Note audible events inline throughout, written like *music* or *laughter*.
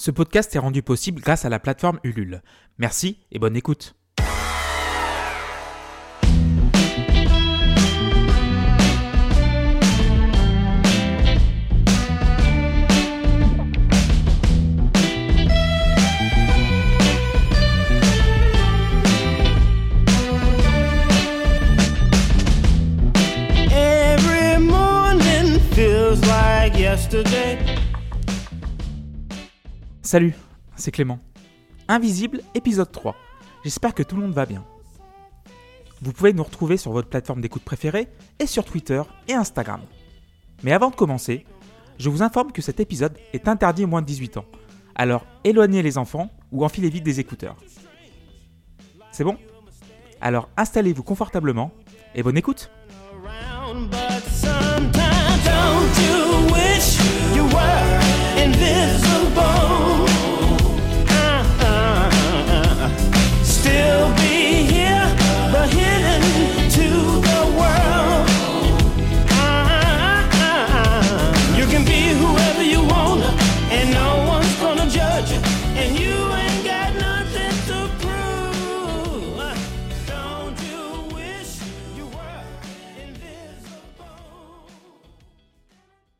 Ce podcast est rendu possible grâce à la plateforme Ulule. Merci et bonne écoute. Salut, c'est Clément. Invisible, épisode 3. J'espère que tout le monde va bien. Vous pouvez nous retrouver sur votre plateforme d'écoute préférée et sur Twitter et Instagram. Mais avant de commencer, je vous informe que cet épisode est interdit aux moins de 18 ans. Alors éloignez les enfants ou enfilez vite des écouteurs. C'est bon? Alors installez-vous confortablement et bonne écoute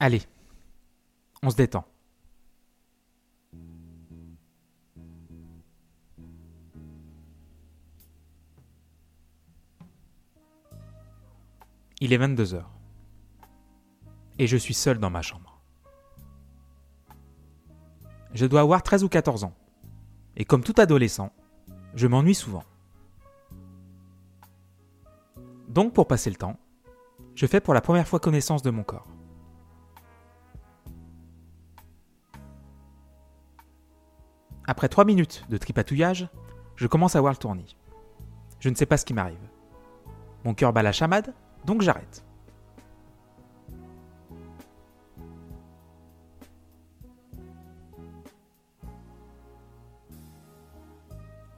Allez, on se détend. Il est 22 heures. Et je suis seul dans ma chambre. Je dois avoir 13 ou 14 ans. Et comme tout adolescent, je m'ennuie souvent. Donc pour passer le temps, je fais pour la première fois connaissance de mon corps. Après 3 minutes de tripatouillage, je commence à voir le tournis. Je ne sais pas ce qui m'arrive. Mon cœur bat la chamade, donc j'arrête.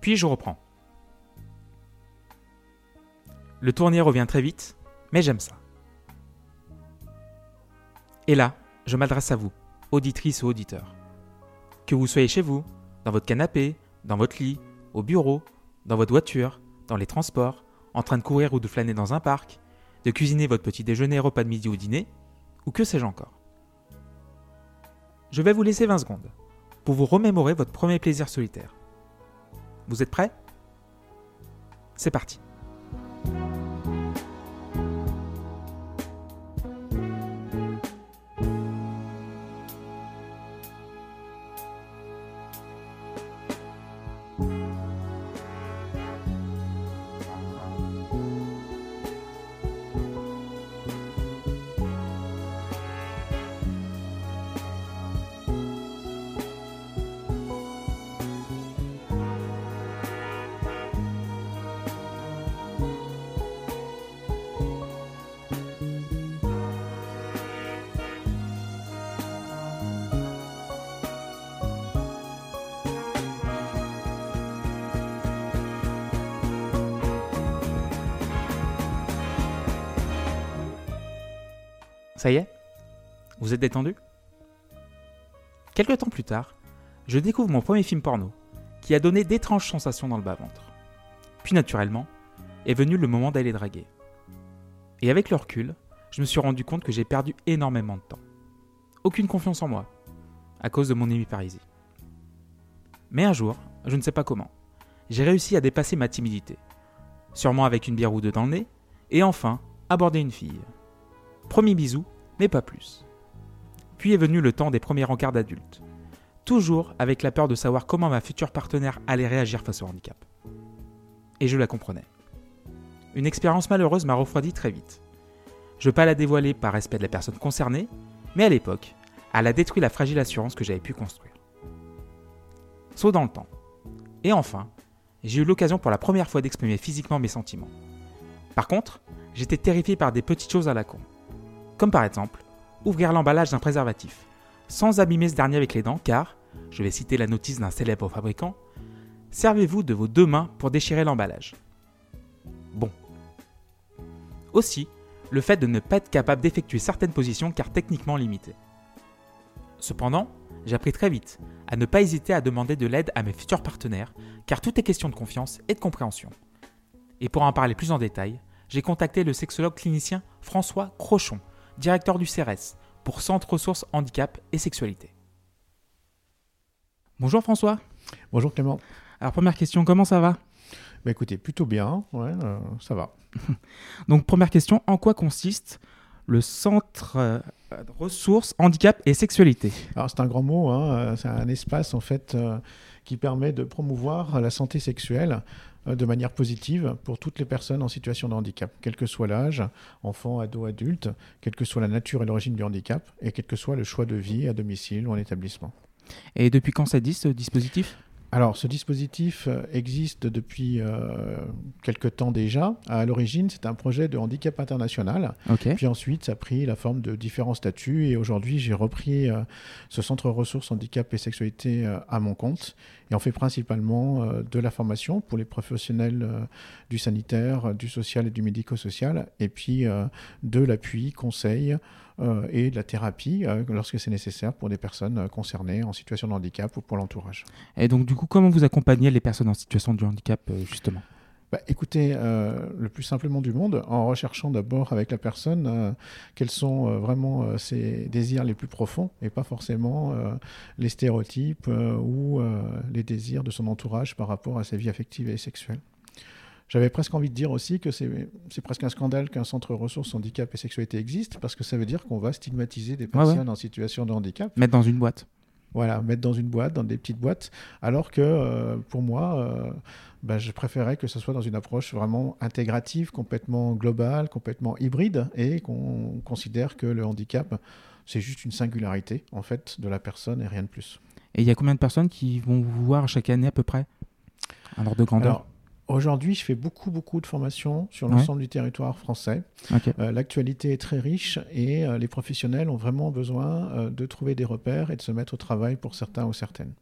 Puis je reprends. Le tournier revient très vite, mais j'aime ça. Et là, je m'adresse à vous, auditrices ou auditeurs. Que vous soyez chez vous, dans votre canapé, dans votre lit, au bureau, dans votre voiture, dans les transports, en train de courir ou de flâner dans un parc, de cuisiner votre petit déjeuner, repas de midi ou dîner, ou que sais-je encore. Je vais vous laisser 20 secondes pour vous remémorer votre premier plaisir solitaire. Vous êtes prêts? C'est parti. Ça y est? Vous êtes détendu? Quelque temps plus tard, je découvre mon premier film porno, qui a donné d'étranges sensations dans le bas-ventre. Puis naturellement, est venu le moment d'aller draguer. Et avec le recul, je me suis rendu compte que j'ai perdu énormément de temps. Aucune confiance en moi, à cause de mon hémiparisie. Mais un jour, je ne sais pas comment, j'ai réussi à dépasser ma timidité, sûrement avec une bière ou deux dans le nez, et enfin aborder une fille. Premier bisou, mais pas plus. Puis est venu le temps des premiers rencarts d'adultes. Toujours avec la peur de savoir comment ma future partenaire allait réagir face au handicap. Et je la comprenais. Une expérience malheureuse m'a refroidi très vite. Je veux pas la dévoiler par respect de la personne concernée, mais à l'époque, elle a détruit la fragile assurance que j'avais pu construire. Saut dans le temps. Et enfin, j'ai eu l'occasion pour la première fois d'exprimer physiquement mes sentiments. Par contre, j'étais terrifié par des petites choses à la con. Comme par exemple, ouvrir l'emballage d'un préservatif, sans abîmer ce dernier avec les dents, car, je vais citer la notice d'un célèbre fabricant, servez-vous de vos deux mains pour déchirer l'emballage. Bon. Aussi, le fait de ne pas être capable d'effectuer certaines positions car techniquement limitées. Cependant, j'ai appris très vite à ne pas hésiter à demander de l'aide à mes futurs partenaires, car tout est question de confiance et de compréhension. Et pour en parler plus en détail, j'ai contacté le sexologue clinicien François Crochon, directeur du CRS, pour Centre Ressources Handicap et Sexualité. Bonjour François. Bonjour Clément. Alors première question, comment ça va? Bah écoutez, plutôt bien, ouais, euh, ça va. *laughs* Donc première question, en quoi consiste le Centre euh, Ressources Handicap et Sexualité? Alors c'est un grand mot, hein, euh, c'est un espace en fait euh, qui permet de promouvoir la santé sexuelle euh, de manière positive pour toutes les personnes en situation de handicap, quel que soit l'âge, enfant, ado, adulte, quelle que soit la nature et l'origine du handicap, et quel que soit le choix de vie à domicile ou en établissement. Et depuis quand ça dit ce dispositif? Alors, ce dispositif euh, existe depuis euh, quelque temps déjà. À l'origine, c'est un projet de handicap international. Ok. Puis ensuite, ça a pris la forme de différents statuts. Et aujourd'hui, j'ai repris euh, ce centre ressources handicap et sexualité euh, à mon compte. Et on fait principalement de la formation pour les professionnels du sanitaire, du social et du médico-social. Et puis de l'appui, conseil euh, et de la thérapie euh, lorsque c'est nécessaire pour des personnes euh, concernées en situation de handicap ou pour l'entourage. Et donc du coup, comment vous accompagnez les personnes en situation de handicap justement? Bah, écoutez, euh, le plus simplement du monde, en recherchant d'abord avec la personne euh, quels sont euh, vraiment ses désirs les plus profonds et pas forcément les stéréotypes ou les désirs de son entourage par rapport à sa vie affective et sexuelle. J'avais presque envie de dire aussi que c'est presque un scandale qu'un centre ressources handicap et sexualité existe parce que ça veut dire qu'on va stigmatiser des Ouais, ouais. personnes en situation de handicap Mettre dans une boîte. voilà, mettre dans une boîte, dans des petites boîtes, alors que euh, pour moi, euh, bah, je préférais que ce soit dans une approche vraiment intégrative, complètement globale, complètement hybride, et qu'on considère que le handicap, c'est juste une singularité, en fait, de la personne et rien de plus. Et il y a combien de personnes qui vont vous voir chaque année à peu près? Un ordre de grandeur? Alors, aujourd'hui, je fais beaucoup, beaucoup de formations sur Ouais. l'ensemble du territoire français. Euh, L'actualité est très riche et euh, les professionnels ont vraiment besoin euh, de trouver des repères et de se mettre au travail pour certains ou certaines.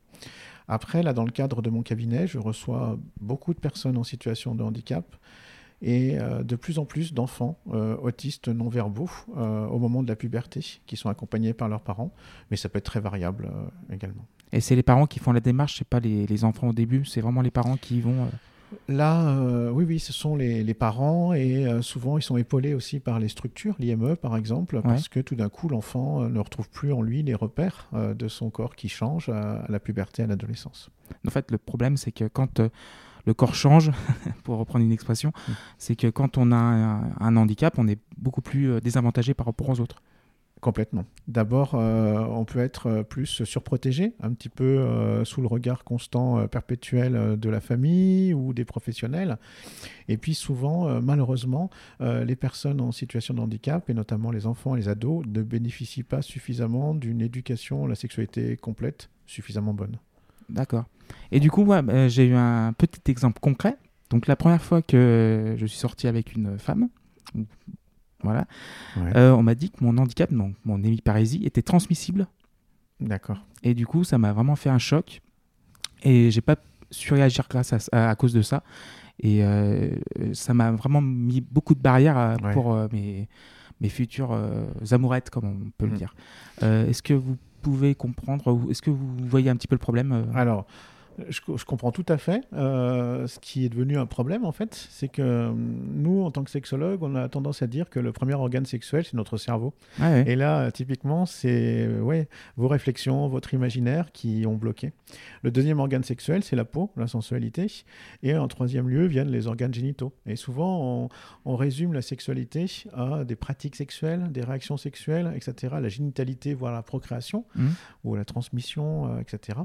Après, là, dans le cadre de mon cabinet, je reçois beaucoup de personnes en situation de handicap et de plus en plus d'enfants autistes non-verbaux euh, au moment de la puberté qui sont accompagnés par leurs parents, mais ça peut être très variable également. Et c'est les parents qui font la démarche, c'est pas les, les enfants au début, c'est vraiment les parents qui vont. Là, euh, oui, oui, ce sont les, les parents et euh, souvent ils sont épaulés aussi par les structures, l'IME par exemple, parce que tout d'un coup l'enfant euh, ne retrouve plus en lui les repères euh, de son corps qui change à, la puberté, à l'adolescence. En fait, le problème, c'est que quand le corps change, *laughs* pour reprendre une expression, Mm. c'est que quand on a un, un handicap, on est beaucoup plus désavantagé par rapport aux autres. Complètement. D'abord, euh, on peut être euh, plus surprotégé, un petit peu euh, sous le regard constant, perpétuel de la famille ou des professionnels. Et puis souvent, malheureusement, les personnes en situation de handicap, et notamment les enfants et les ados, ne bénéficient pas suffisamment d'une éducation la sexualité complète, suffisamment bonne. D'accord. Et du coup, j'ai eu un petit exemple concret. Donc, la première fois que je suis sorti avec une femme, voilà, Ouais. euh, on m'a dit que mon handicap, mon, mon hémiparésie, était transmissible. D'accord. Et du coup, ça m'a vraiment fait un choc. Et j'ai pas su réagir grâce à, à, à cause de ça. Et euh, ça m'a vraiment mis beaucoup de barrières à- Ouais. pour euh, mes, mes futures euh, amourettes, comme on peut le Mm. dire. Euh, est-ce que vous pouvez comprendre, est-ce que vous voyez un petit peu le problème euh? Alors, je, co- je comprends tout à fait. Euh, ce qui est devenu un problème, en fait, c'est que euh, nous, en tant que sexologue, on a tendance à dire que le premier organe sexuel, c'est notre cerveau. Ouais. Et là, typiquement, c'est euh, ouais, vos réflexions, votre imaginaire qui ont bloqué. Le deuxième organe sexuel, c'est la peau, la sensualité. Et en troisième lieu viennent les organes génitaux. Et souvent, on, on résume la sexualité à des pratiques sexuelles, des réactions sexuelles, etc. La génitalité, voire la procréation, Mhm. ou la transmission, euh, etc.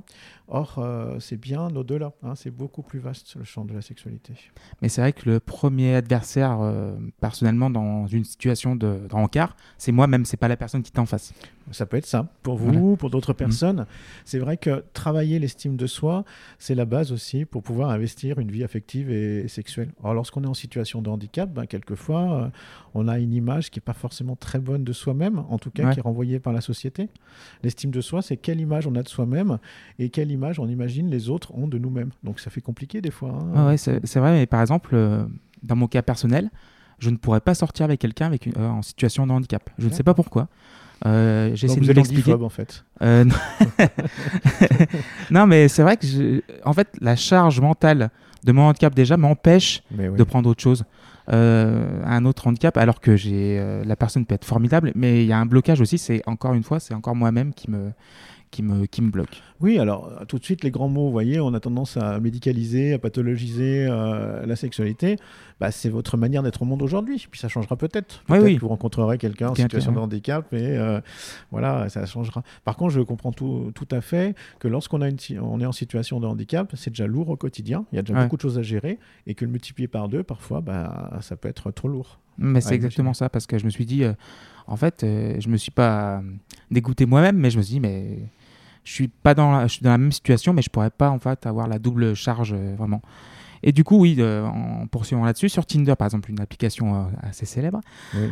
Or, euh, c'est bien au-delà. hein. c'est beaucoup plus vaste, le champ de la sexualité. Mais c'est vrai que le premier adversaire, euh, personnellement, dans une situation de, de c'est moi, même c'est pas la personne qui est en face. Ça peut être ça. Pour vous, pour d'autres Mhm. personnes, c'est vrai que travailler l'estime de soi, c'est la base aussi pour pouvoir investir une vie affective et sexuelle. Alors, lorsqu'on est en situation de handicap, ben, quelquefois, euh, on a une image qui n'est pas forcément très bonne de soi-même, en tout cas Ouais. qui est renvoyée par la société. L'estime de soi, c'est quelle image on a de soi-même et quelle image on imagine les autres ont de nous-mêmes. Donc, ça fait compliqué des fois. hein. Ouais, ouais, c'est c'est vrai, mais par exemple, euh, dans mon cas personnel, je ne pourrais pas sortir avec quelqu'un avec une- euh, en situation de handicap. Je ne sais pas pourquoi. Euh, vous de l'expliquer. en fait. Euh, non. *laughs* non, mais c'est vrai que je- en fait, la charge mentale de mon handicap déjà m'empêche oui. de prendre autre chose, euh, un autre handicap, alors que j'ai euh, la personne peut être formidable, mais il y a un blocage aussi. C'est encore une fois, c'est encore moi-même qui me qui me qui me bloque. Oui, alors tout de suite, les grands mots, vous voyez, on a tendance à médicaliser, à pathologiser euh, la sexualité. Bah, c'est votre manière d'être au monde aujourd'hui. Puis ça changera peut-être. Peut-être oui. que vous rencontrerez quelqu'un en situation de handicap et euh, voilà, ça changera. Par contre, je comprends tout, tout à fait que lorsqu'on a une, on est en situation de handicap, c'est déjà lourd au quotidien. Il y a déjà Ouais. beaucoup de choses à gérer et que le multiplier par deux, parfois, bah, ça peut être trop lourd. Mais c'est exactement ça, parce que je me suis dit, euh, en fait, euh, je me suis pas dégoûté moi-même, mais je me suis dit, mais je suis pas dans la, je suis dans la même situation, mais je pourrais pas en fait avoir la double charge euh, vraiment. Et du coup, oui, euh, en poursuivant là-dessus, sur Tinder, par exemple, une application euh, assez célèbre, Oui.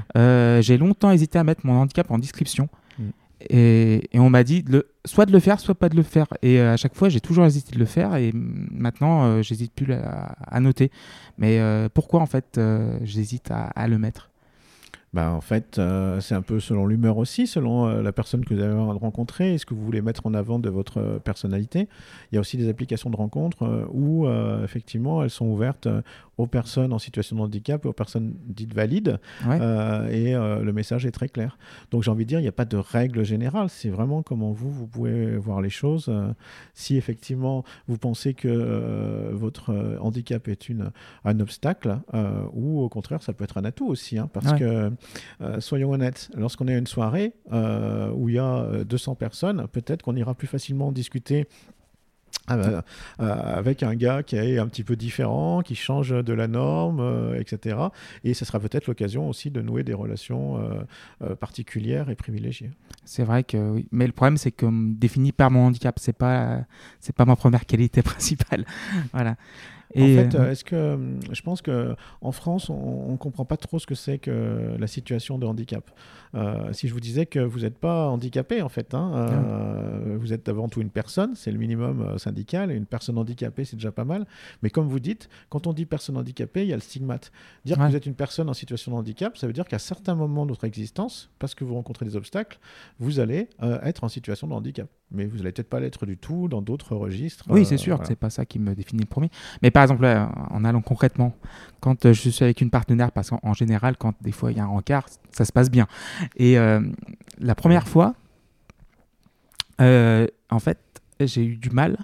j'ai longtemps hésité à mettre mon handicap en description. Mm. Et, et on m'a dit de le- soit de le faire, soit pas de le faire. Et à chaque fois, j'ai toujours hésité de le faire. Et maintenant, j'hésite plus à, à noter. Mais pourquoi, en fait, j'hésite à, à le mettre? Bah, en fait, euh, c'est un peu selon l'humeur aussi, selon euh, la personne que vous avez rencontrée, et ce que vous voulez mettre en avant de votre euh, personnalité. Il y a aussi des applications de rencontres où, effectivement, elles sont ouvertes aux personnes en situation de handicap et aux personnes dites valides, Ouais. euh, et euh, le message est très clair. Donc, j'ai envie de dire, il n'y a pas de règle générale, c'est vraiment comment vous, vous pouvez voir les choses. Euh, si, effectivement, vous pensez que votre handicap est une, un obstacle, ou au contraire, ça peut être un atout aussi, hein, parce Ouais. que soyons honnêtes, lorsqu'on est à une soirée où il y a euh, 200 personnes, peut-être qu'on ira plus facilement discuter euh, euh, avec un gars qui est un petit peu différent, qui change de la norme, euh, etc. Et ce sera peut-être l'occasion aussi de nouer des relations euh, euh, particulières et privilégiées. C'est vrai que oui. Mais le problème, c'est que me défini par mon handicap. C'est pas, c'est pas ma première qualité *laughs* principale. voilà. Et, en fait, est-ce que je pense que en France, on ne comprend pas trop ce que c'est que la situation de handicap. Euh, si je vous disais que vous n'êtes pas handicapé, en fait, hein, euh, vous êtes avant tout une personne, c'est le minimum euh, syndical, et une personne handicapée, c'est déjà pas mal. Mais comme vous dites, quand on dit personne handicapée, il y a le stigmate. Dire Ouais. que vous êtes une personne en situation de handicap, ça veut dire qu'à certains moments de votre existence, parce que vous rencontrez des obstacles, vous allez euh, être en situation de handicap. Mais vous n'allez peut-être pas l'être du tout dans d'autres registres. oui, c'est sûr voilà. c'est pas ça qui me définit le premier. Mais par exemple, là, en allant concrètement, quand euh, je suis avec une partenaire, parce qu'en en général, quand des fois il y a un rencard, ça se passe bien. Et euh, la première fois, euh, en fait, j'ai eu du mal.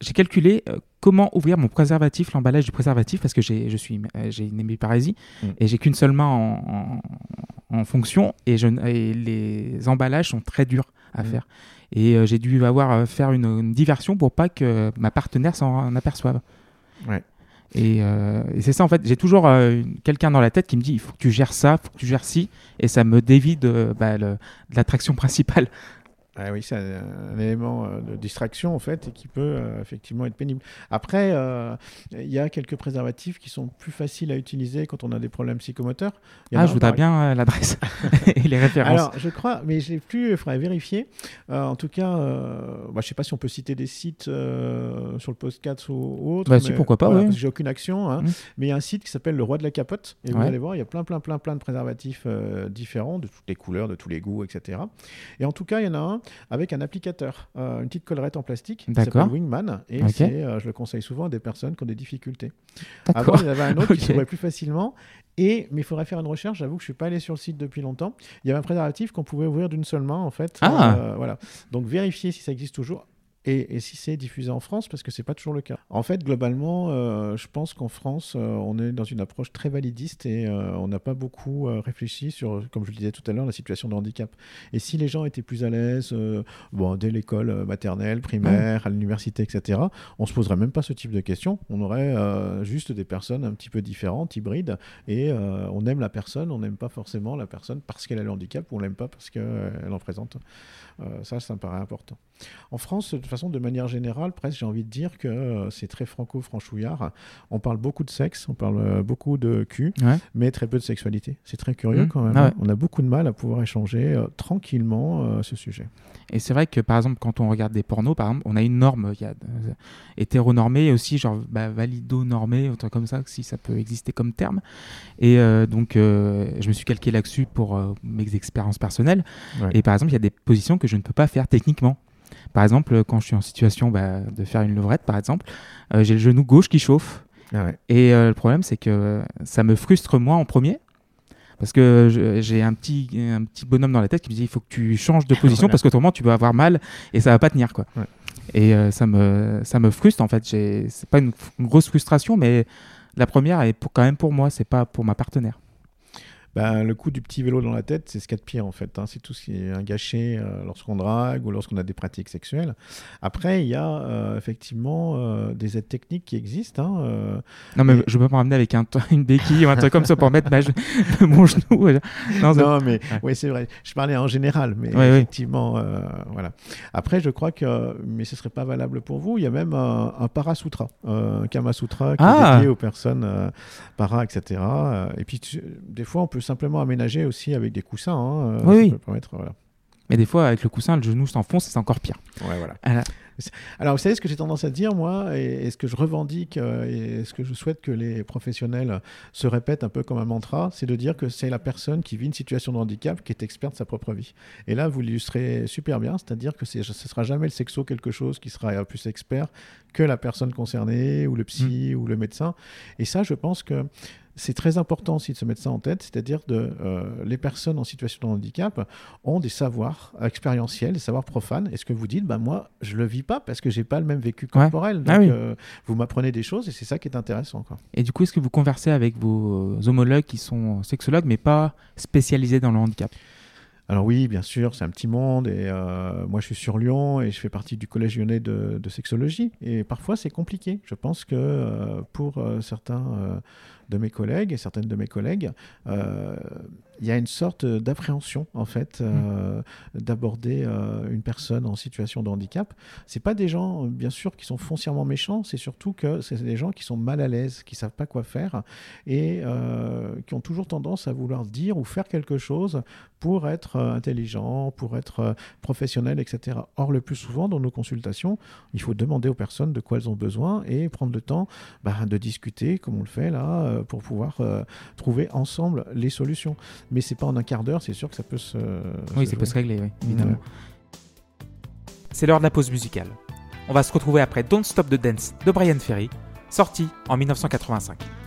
J'ai calculé euh, comment ouvrir mon préservatif, l'emballage du préservatif, parce que j'ai, je suis, euh, j'ai une hémiparésie Mm. et j'ai qu'une seule main en, en- en fonction et, je, et les emballages sont très durs à Mm. faire. Et euh, j'ai dû avoir euh, faire une, une diversion pour pas que ma partenaire s'en aperçoive. Ouais. Et, euh, et c'est ça en fait, j'ai toujours euh, quelqu'un dans la tête qui me dit il faut que tu gères ça, il faut que tu gères ci, et ça me dévie de, bah, l'attraction principale. Ah oui, c'est un, un élément euh, de distraction en fait et qui peut euh, effectivement être pénible. Après, euh, il y a quelques préservatifs qui sont plus faciles à utiliser quand on a des problèmes psychomoteurs. Y Ah, je voudrais bien euh, l'adresse *laughs* et les références. Alors, je crois, mais je l'ai plus, il faudrait vérifier. En tout cas, bah, je ne sais pas si on peut citer des sites sur le podcast ou, ou autre. Bah, si, mais pourquoi pas, voilà, oui. J'ai aucune action, hein. Mm. mais il y a un site qui s'appelle Le Roi de la Capote. Et vous allez voir, il y a plein, plein, plein, plein de préservatifs différents, de toutes les couleurs, de tous les goûts, etc. Et en tout cas, il y en a un avec un applicateur, euh, une petite collerette en plastique D'accord. Wingman. Et c'est, euh, je le conseille souvent à des personnes qui ont des difficultés. Avant, D'accord. il y avait un autre *laughs* Ok. qui s'ouvrait plus facilement. Et, mais il faudrait faire une recherche. J'avoue que je suis pas allé sur le site depuis longtemps. Il y avait un préservatif qu'on pouvait ouvrir d'une seule main, en fait. Ah. Euh, voilà. Donc, vérifiez si ça existe toujours. Et, et si c'est diffusé en France, parce que c'est pas toujours le cas. En fait, globalement, euh, je pense qu'en France, euh, on est dans une approche très validiste et euh, on n'a pas beaucoup réfléchi sur, comme je le disais tout à l'heure, la situation de handicap. Et si les gens étaient plus à l'aise, bon, dès l'école maternelle, primaire, à l'université, etc., on se poserait même pas ce type de questions. On aurait juste des personnes un petit peu différentes, hybrides, et on aime la personne, on n'aime pas forcément la personne parce qu'elle a le handicap, ou on l'aime pas parce qu'elle en présente. Ça, ça me paraît important. En France, de toute façon, de manière générale, presque, j'ai envie de dire que euh, c'est très franco-franchouillard. On parle beaucoup de sexe, on parle euh, beaucoup de cul, Ouais. mais très peu de sexualité. C'est très curieux Mhm. quand même. Ah ouais. hein. On a beaucoup de mal à pouvoir échanger euh, tranquillement euh, ce sujet. Et c'est vrai que par exemple, quand on regarde des pornos, par exemple, on a une norme, y a euh, hétéronormée et aussi genre bah, valido-normée, un truc comme ça, si ça peut exister comme terme. Et donc, je me suis calqué là-dessus pour mes expériences personnelles. Ouais. Et par exemple, il y a des positions que je ne peux pas faire techniquement. Par exemple, quand je suis en situation bah, de faire une levrette, par exemple, euh, j'ai le genou gauche qui chauffe. Ah ouais. Et euh, le problème, c'est que ça me frustre moi en premier. Parce que j'ai un petit, un petit bonhomme dans la tête qui me dit il faut que tu changes de *laughs* position Voilà. parce qu'autrement tu vas avoir mal et ça va pas tenir. Quoi. Ouais. Et euh, ça, me, ça me frustre en fait. C'est pas une, une grosse frustration, mais la première est pour, quand même pour moi, c'est pas pour ma partenaire. Ben, le coup du petit vélo dans la tête, c'est ce qu'il y a de pire en fait. hein. C'est tout ce qui est un gâché euh, lorsqu'on drague ou lorsqu'on a des pratiques sexuelles. Après, il y a euh, effectivement euh, des aides techniques qui existent. hein, Non, mais Et- je peux me ramener avec un, *laughs* une béquille ou un truc comme ça pour mettre ma *laughs* mon genou. Non, mais Ouais. oui, c'est vrai. Je parlais en général, mais Ouais, effectivement, voilà. Après, je crois que, mais ce serait pas valable pour vous. Il y a même un, un parasutra, un kamasutra qui Ah. est dédié aux personnes para, etc. Et puis, tu- des fois, on peut simplement aménager aussi avec des coussins. hein, euh, Oui, oui. peut permettre, voilà. Mais des fois, avec le coussin, le genou s'enfonce et c'est encore pire. Ouais, voilà. Alors, vous savez ce que j'ai tendance à dire, moi, et, et ce que je revendique, euh, et ce que je souhaite que les professionnels se répètent un peu comme un mantra, c'est de dire que c'est la personne qui vit une situation de handicap qui est experte de sa propre vie. Et là, vous l'illustrez super bien, c'est-à-dire que ce sera jamais le sexo quelque chose qui sera plus expert que la personne concernée, ou le psy, ou le médecin. Et ça, je pense que c'est très important aussi de se mettre ça en tête, c'est-à-dire de euh, les personnes en situation de handicap ont des savoirs expérientiels, des savoirs profanes. Et ce que vous dites, bah moi, je le vis pas parce que j'ai pas le même vécu Ouais. corporel. Donc, Ah oui. euh, vous m'apprenez des choses et c'est ça qui est intéressant. Quoi. Et du coup, est-ce que vous conversez avec vos homologues qui sont sexologues mais pas spécialisés dans le handicap? Alors oui, bien sûr, c'est un petit monde et euh, moi je suis sur Lyon et je fais partie du collège lyonnais de, de sexologie et parfois c'est compliqué. Je pense que euh, pour euh, certains de mes collègues et certaines de mes collègues, euh, il y a une sorte d'appréhension en fait euh, d'aborder euh, une personne en situation de handicap. C'est pas des gens, euh, bien sûr, qui sont foncièrement méchants. C'est surtout que c'est des gens qui sont mal à l'aise, qui savent pas quoi faire et euh, qui ont toujours tendance à vouloir dire ou faire quelque chose pour être euh, intelligent, pour être euh, professionnel, etc. Or, le plus souvent, dans nos consultations, il faut demander aux personnes de quoi elles ont besoin et prendre le temps bah, de discuter, comme on le fait là, euh, pour pouvoir euh, trouver ensemble les solutions. Mais c'est pas en un quart d'heure, c'est sûr que ça peut se. Oui, se ça peut se régler, oui, évidemment. Ouais. C'est l'heure de la pause musicale. On va se retrouver après Don't Stop the Dance de Brian Ferry, sorti en 1985.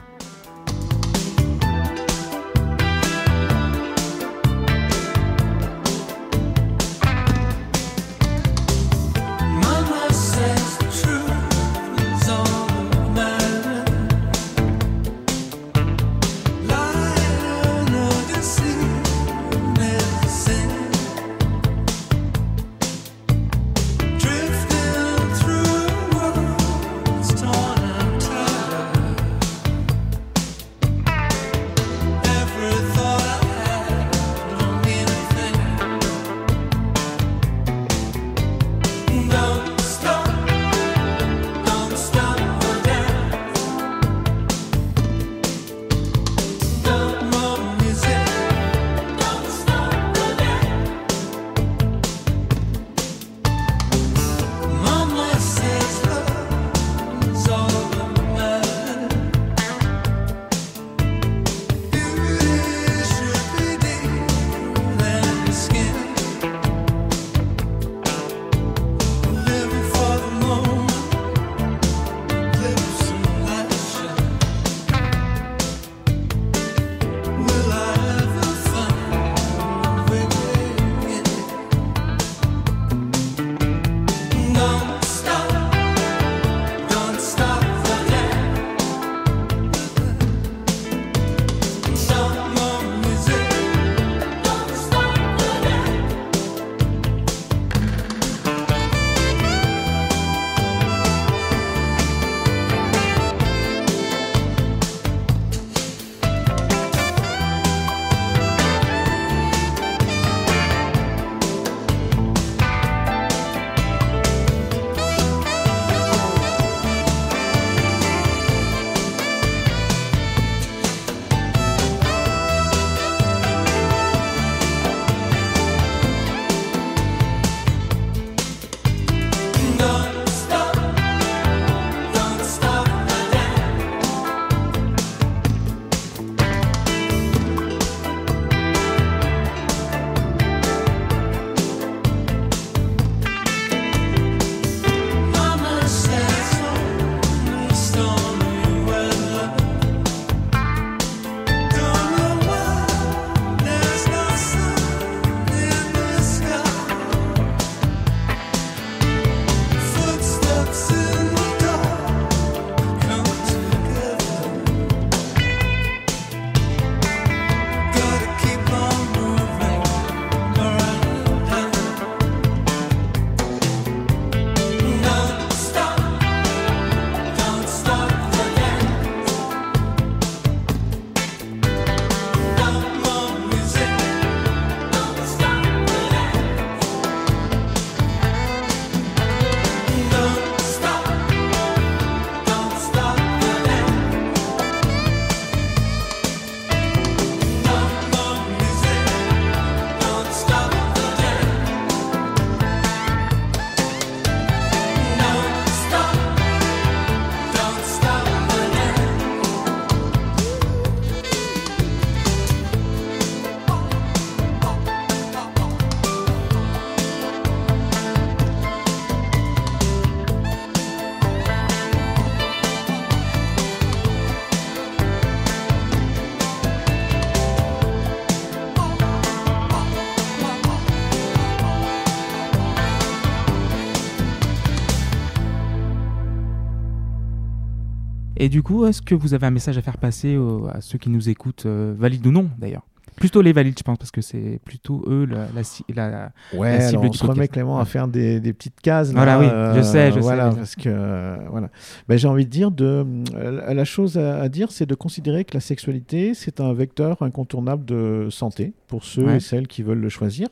Et du coup, est-ce que vous avez un message à faire passer à ceux qui nous écoutent, euh, valides ou non d'ailleurs? Plutôt les valides, je pense, parce que c'est plutôt eux la, la, la- Ouais, la cible alors on du se remet. Clément à faire des, des petites cases. Voilà, là, oui, je sais, je sais, voilà, déjà. parce que euh, voilà. Ben, j'ai envie de dire de euh, la chose à, à dire, c'est de considérer que la sexualité c'est un vecteur incontournable de santé pour ceux Ouais. et celles qui veulent le choisir,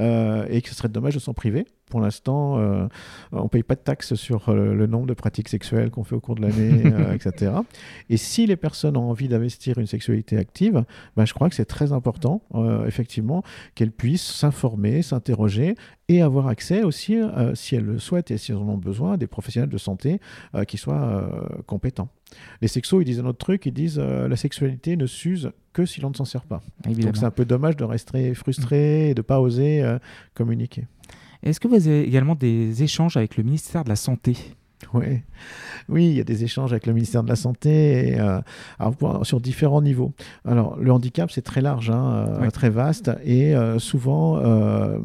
euh, et que ce serait dommage de s'en priver. Pour l'instant, euh, on paye pas de taxes sur euh, le nombre de pratiques sexuelles qu'on fait au cours de l'année, *laughs* euh, etc. Et si les personnes ont envie d'investir une sexualité active, ben, je crois que c'est très important, euh, effectivement, qu'elles puissent s'informer, s'interroger et avoir accès aussi, si elles le souhaitent et si elles en ont besoin, à des professionnels de santé qui soient compétents. Les sexos, ils disent un autre truc, ils disent euh, la sexualité ne s'use que si l'on ne s'en sert pas. évidemment. Donc c'est un peu dommage de rester frustré et de ne pas oser euh, communiquer. Est-ce que vous avez également des échanges avec le ministère de la Santé? *laughs* Oui. oui, il y a des échanges avec le ministère de la Santé et, euh, alors, pour- sur différents niveaux. Alors, le handicap, c'est très large, hein, euh, Oui. très vaste, et euh, souvent, euh, euh,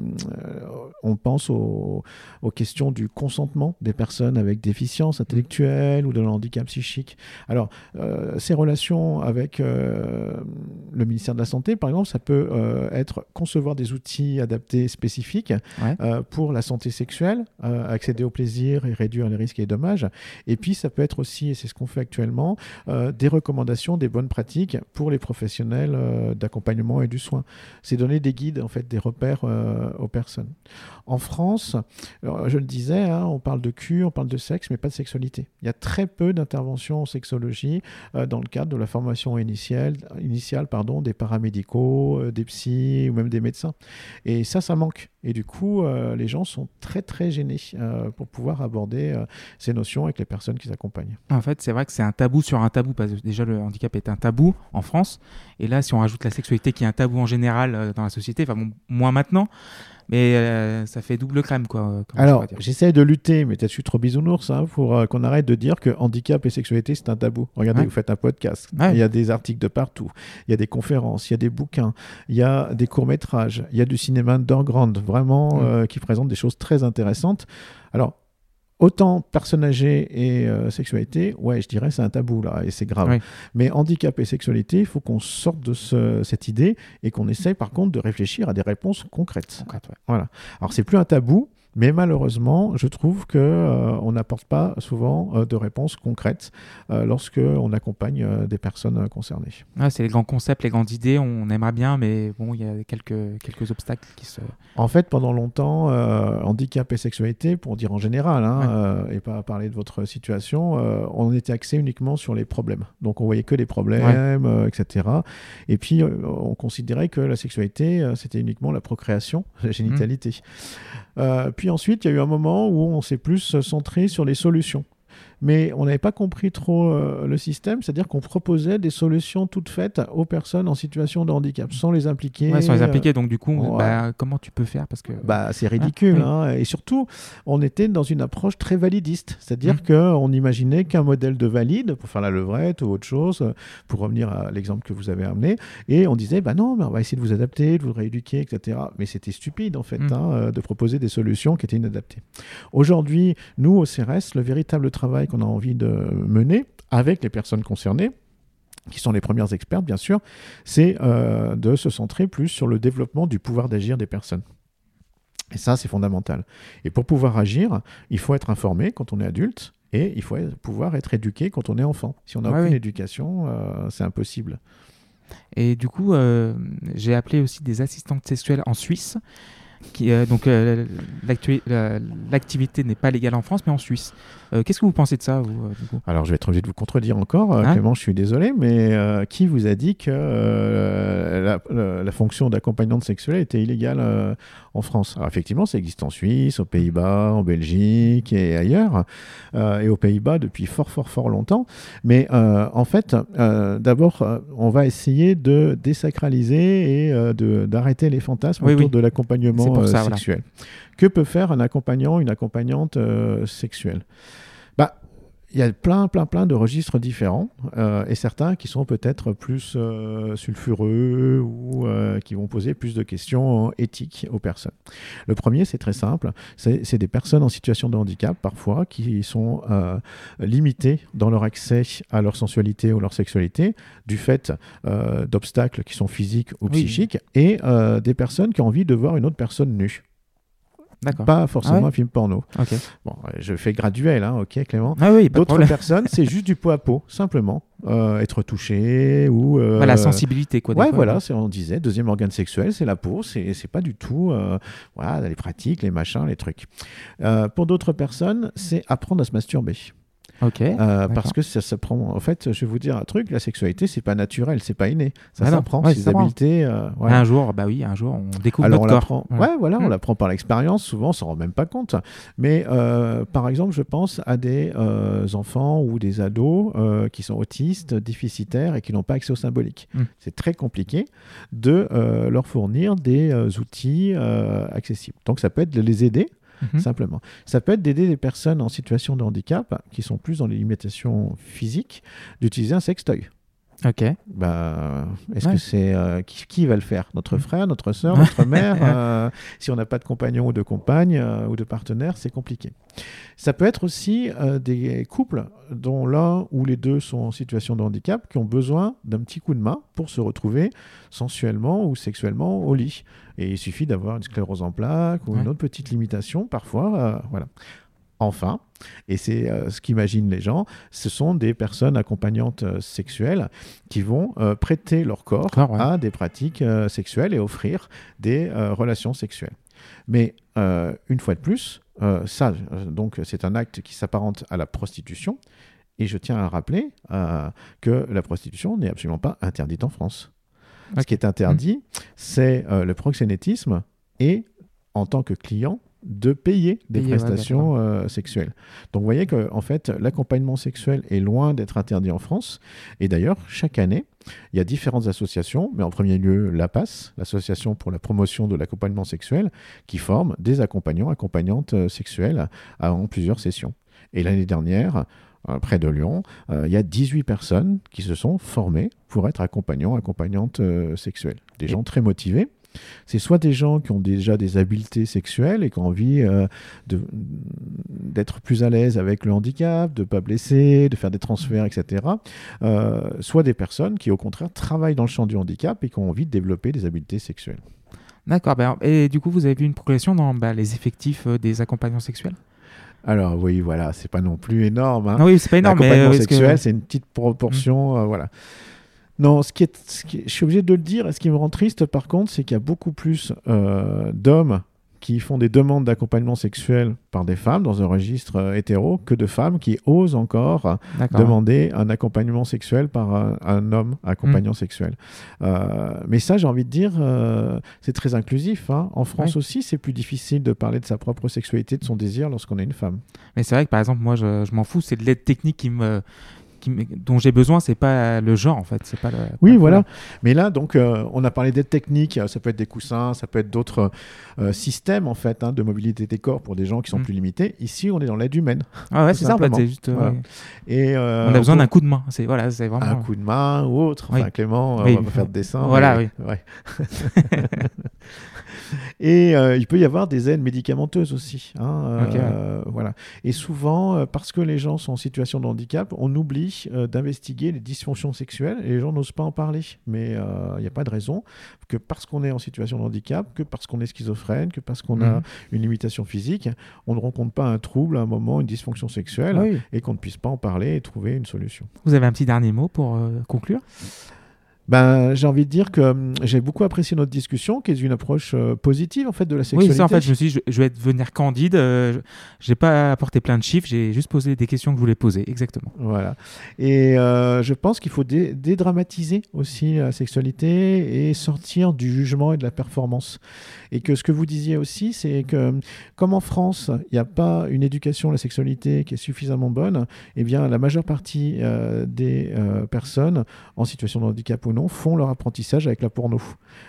on pense aux, aux questions du consentement des personnes avec déficience intellectuelle ou de handicap psychique. Alors, euh, ces relations avec euh, le ministère de la Santé, par exemple, ça peut euh, être concevoir des outils adaptés spécifiques Ouais. euh, pour la santé sexuelle, euh, accéder au plaisir et réduire les risques et dommages. Et puis, ça peut être aussi, et c'est ce qu'on fait actuellement, euh, des recommandations, des bonnes pratiques pour les professionnels euh, d'accompagnement et du soin. C'est donner des guides, en fait, des repères euh, aux personnes. En France, je le disais, hein, on parle de cul, on parle de sexe, mais pas de sexualité. Il y a très peu d'interventions en sexologie dans le cadre de la formation initiale, initiale pardon, des paramédicaux, des psys ou même des médecins. Et ça, ça manque. Et du coup, euh, les gens sont très, très gênés euh, pour pouvoir aborder euh, ces notions avec les personnes qui s'accompagnent. En fait, c'est vrai que c'est un tabou sur un tabou, parce que déjà le handicap est un tabou en France, et là, si on rajoute la sexualité qui est un tabou en général dans la société, enfin moins maintenant, mais euh, ça fait double crème, quoi. euh, Alors, j'essaie de lutter, mais je suis trop bisounours, hein, pour euh, qu'on arrête de dire que handicap et sexualité, c'est un tabou. Regardez, Ouais. vous faites un podcast, Ouais. il y a des articles de partout, il y a des conférences, il y a des bouquins, il y a des courts-métrages, il y a du cinéma underground, vraiment, Mm. euh, qui présente des choses très intéressantes. Alors, autant personnes âgées et euh, sexualité, ouais, je dirais c'est un tabou, là, et c'est grave. Mais handicap et sexualité, il faut qu'on sorte de ce- cette idée et qu'on essaye, par contre, de réfléchir à des réponses concrètes. Concrète, ouais. Voilà. Alors c'est plus un tabou, mais malheureusement, je trouve que euh, on n'apporte pas souvent euh, de réponses concrètes euh, lorsque on accompagne euh, des personnes concernées. Ouais, c'est les grands concepts, les grandes idées, on aimerait bien, mais bon, il y a quelques, quelques obstacles qui se. En fait, pendant longtemps, handicap et sexualité, pour dire en général, hein, Ouais. et pas parler de votre situation, on était axé uniquement sur les problèmes. Donc on voyait que les problèmes, etc. Et puis on considérait que la sexualité, c'était uniquement la procréation, la génitalité. Euh, puis ensuite, il y a eu un moment où on s'est plus centré sur les solutions. Mais on n'avait pas compris trop euh, le système, c'est-à-dire qu'on proposait des solutions toutes faites aux personnes en situation de handicap, sans les impliquer. Ouais, sans les euh, impliquer, donc du coup, ouais. bah, comment tu peux faire Parce que. bah, c'est ridicule. oui. hein. Et surtout, on était dans une approche très validiste. C'est-à-dire Mhm. qu'on imaginait qu'un modèle de valide, pour faire la levrette ou autre chose, euh, pour revenir à l'exemple que vous avez amené, et on disait, bah non, mais on va essayer de vous adapter, de vous rééduquer, etc. Mais c'était stupide, en fait, Mhm. hein, euh, de proposer des solutions qui étaient inadaptées. Aujourd'hui, nous, au CRS, le véritable travail qu'on a envie de mener avec les personnes concernées, qui sont les premières expertes, bien sûr, c'est euh, de se centrer plus sur le développement du pouvoir d'agir des personnes. Et ça, c'est fondamental. Et pour pouvoir agir, il faut être informé quand on est adulte et il faut pouvoir être éduqué quand on est enfant. Si on n'a Ouais, aucune oui. éducation, euh, c'est impossible. Et du coup, euh, j'ai appelé aussi des assistantes sexuelles en Suisse. Qui, euh, donc, euh, l'activité n'est pas légale en France, mais en Suisse. Euh, Qu'est-ce que vous pensez de ça, vous, Alors, je vais être obligé de vous contredire encore, Hein? Clément, je suis désolé, mais qui vous a dit que la, la- la fonction d'accompagnante sexuelle était illégale en France? Alors, effectivement, ça existe en Suisse, aux Pays-Bas, en Belgique et ailleurs, et aux Pays-Bas depuis fort, fort, fort longtemps. Mais en fait, d'abord, on va essayer de désacraliser et d'arrêter les fantasmes Oui, autour oui. de l'accompagnement pour euh, voilà. Que peut faire un accompagnant, une accompagnante euh, sexuelle? Il y a plein, plein, plein de registres différents euh, et certains qui sont peut-être plus euh, sulfureux ou euh, qui vont poser plus de questions éthiques aux personnes. Le premier, c'est très simple, c'est des personnes en situation de handicap parfois qui sont limitées dans leur accès à leur sensualité ou leur sexualité du fait d'obstacles qui sont physiques ou Oui. psychiques et des personnes qui ont envie de voir une autre personne nue. Pas forcément Ah ouais un film porno. Bon, euh, je fais graduel, hein, ok Clément Ah oui, D'autres personnes, c'est juste du pot à pot, simplement. Euh, être touché ou. euh, la sensibilité, quoi. Ouais, fois, voilà, ouais. on disait, deuxième organe sexuel, c'est la peau, c'est c'est pas du tout, euh, voilà, les pratiques, les machins, les trucs. Pour d'autres personnes, c'est apprendre à se masturber. Ok. Euh, parce que ça s'apprend. En fait, je vais vous dire un truc, la sexualité, c'est pas naturel, c'est pas inné. Ça Ah non, s'apprend, ouais, s'apprend. habiletés. euh. Un jour, bah oui, un jour, on découvre Alors on notre corps. l'apprend. Ouais, voilà, on Mm. l'apprend par l'expérience. Souvent, on s'en rend même pas compte. Mais euh, par exemple, je pense à des enfants ou des ados qui sont autistes, déficitaires et qui n'ont pas accès au symbolique. Mm. C'est très compliqué de leur fournir des outils accessibles. Donc ça peut être de les aider Mhm. simplement. Ça peut être d'aider des personnes en situation de handicap qui sont plus dans les limitations physiques d'utiliser un sextoy. Ok. Bah, est-ce Ouais. que c'est euh, qui, qui va le faire? Notre Mm. frère, notre soeur, *laughs* notre mère euh, Si on n'a pas de compagnon ou de compagne euh, ou de partenaire, c'est compliqué. Ça peut être aussi des couples dont l'un ou les deux sont en situation de handicap qui ont besoin d'un petit coup de main pour se retrouver sensuellement ou sexuellement au lit. Et il suffit d'avoir une sclérose en plaques ou Ouais. une autre petite limitation parfois. voilà. Enfin, et c'est euh, ce qu'imaginent les gens, ce sont des personnes accompagnantes euh, sexuelles qui vont euh, prêter leur corps ouais. à des pratiques sexuelles et offrir des relations sexuelles. Mais une fois de plus, ça, donc, c'est un acte qui s'apparente à la prostitution. Et je tiens à rappeler que la prostitution n'est absolument pas interdite en France. Ce qui est interdit, c'est euh, le proxénétisme et, en tant que client, de payer des Payer, ouais, prestations euh, sexuelles. Donc vous voyez que en fait, l'accompagnement sexuel est loin d'être interdit en France. Et d'ailleurs, chaque année, il y a différentes associations, mais en premier lieu l'APAS, l'Association pour la promotion de l'accompagnement sexuel, qui forme des accompagnants, accompagnantes euh, sexuelles à- en plusieurs sessions. Et l'année dernière, euh, près de Lyon, euh, il y a 18 personnes qui se sont formées pour être accompagnants, accompagnantes euh, sexuelles. Des gens très motivés. C'est soit des gens qui ont déjà des habiletés sexuelles et qui ont envie euh, d'être plus à l'aise avec le handicap, de ne pas blesser, de faire des transferts, etc. Euh, soit des personnes qui, au contraire, travaillent dans le champ du handicap et qui ont envie de développer des habiletés sexuelles. D'accord. ben, et du coup, vous avez vu une progression dans bah, les effectifs euh, des accompagnants sexuels? Alors oui, voilà, c'est pas non plus énorme. hein. Non, oui, c'est pas énorme, L'accompagnement euh, sexuel, c'est une petite proportion. euh, voilà. Non, ce qui est, ce qui est- je suis obligé de le dire, et ce qui me rend triste par contre, c'est qu'il y a beaucoup plus euh, d'hommes qui font des demandes d'accompagnement sexuel par des femmes dans un registre euh, hétéro que de femmes qui osent encore euh, demander un accompagnement sexuel par un, un homme accompagnant Mm. sexuel. Euh, mais ça, j'ai envie de dire, euh, c'est très inclusif. hein. En France Ouais. aussi, c'est plus difficile de parler de sa propre sexualité, de son désir lorsqu'on est une femme. Mais c'est vrai que par exemple, moi, je, je m'en fous. C'est de l'aide technique qui me, qui dont j'ai besoin. C'est pas le genre, en fait. C'est pas le. Oui, pas voilà. Mais là, donc, euh, on a parlé d'aide technique. euh, Ça peut être des coussins, ça peut être d'autres euh, systèmes en fait hein, de mobilité des corps pour des gens qui sont Mm. plus limités. Ici, on est dans l'aide humaine. Ah ouais, c'est ça. En fait, simplement. c'est juste. Voilà. ouais. Et euh, On a besoin d'un coup de main. C'est voilà, c'est vraiment. un coup de main ou autre. Oui. Enfin, Clément, Oui. on va faire de dessin. Voilà, mais- ouais. *laughs* *laughs* Et euh, il peut y avoir des aides médicamenteuses aussi. hein, euh, voilà. Et souvent, euh, parce que les gens sont en situation de handicap, on oublie d'investiguer les dysfonctions sexuelles et les gens n'osent pas en parler. Mais il n'y a pas de raison que parce qu'on est en situation de handicap, que parce qu'on est schizophrène, que parce qu'on a Mhm. une limitation physique, on ne rencontre pas un trouble à un moment, une dysfonction sexuelle, Ah oui. et qu'on ne puisse pas en parler et trouver une solution. Vous avez un petit dernier mot pour conclure? Ben, j'ai envie de dire que hum, j'ai beaucoup apprécié notre discussion, qui est une approche euh, positive en fait de la Oui, sexualité. c'est ça. En fait, je me suis dit, je, je vais devenir candide. euh, je- j'ai pas apporté plein de chiffres. J'ai juste posé des questions que je voulais poser. Exactement. Voilà. Et euh, je pense qu'il faut dé- dédramatiser aussi la sexualité et sortir du jugement et de la performance. Et que ce que vous disiez aussi, c'est que comme en France, il n'y a pas une éducation à la sexualité qui est suffisamment bonne, eh bien la majeure partie euh, des euh, personnes en situation de handicap ou non, font leur apprentissage avec la porno.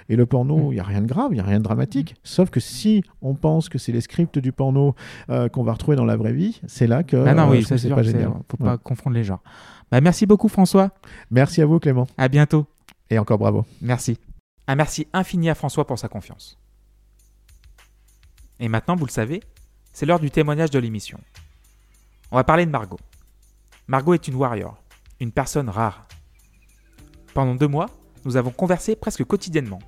Et le porno, il n'y a rien de grave, il n'y a rien de dramatique. Sauf que si on pense que c'est les scripts du porno euh, qu'on va retrouver dans la vrave vie, c'est là que Ah non, euh, oui, c'est pas génial. Faut Ouais. pas confondre les genres. Bah, merci beaucoup, François. Merci à vous, Clément. À bientôt. Et encore bravo. Merci. Un merci infini à François pour sa confiance. Et maintenant, vous le savez, c'est l'heure du témoignage de l'émission. On va parler de Margot. Margot est une warrior, une personne rare. Pendant deux mois, nous avons conversé presque quotidiennement.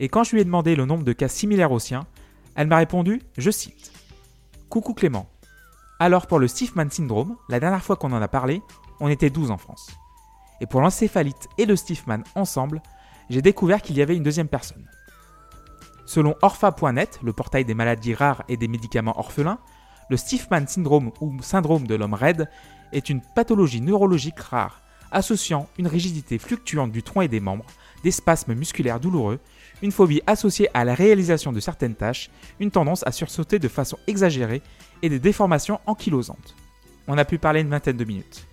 Et quand je lui ai demandé le nombre de cas similaires au sien, elle m'a répondu, je cite, Coucou Clément. Alors pour le Stiffman syndrome, la dernière fois qu'on en a parlé, on était 12 en France. Et pour l'encéphalite et le Stiffman ensemble, j'ai découvert qu'il y avait une deuxième personne. Selon orpha.net, le portail des maladies rares et des médicaments orphelins, le Stiffman syndrome ou syndrome de l'homme raide est une pathologie neurologique rare, associant une rigidité fluctuante du tronc et des membres, des spasmes musculaires douloureux, une phobie associée à la réalisation de certaines tâches, une tendance à sursauter de façon exagérée et des déformations ankylosantes. On a pu parler une vingtaine de minutes.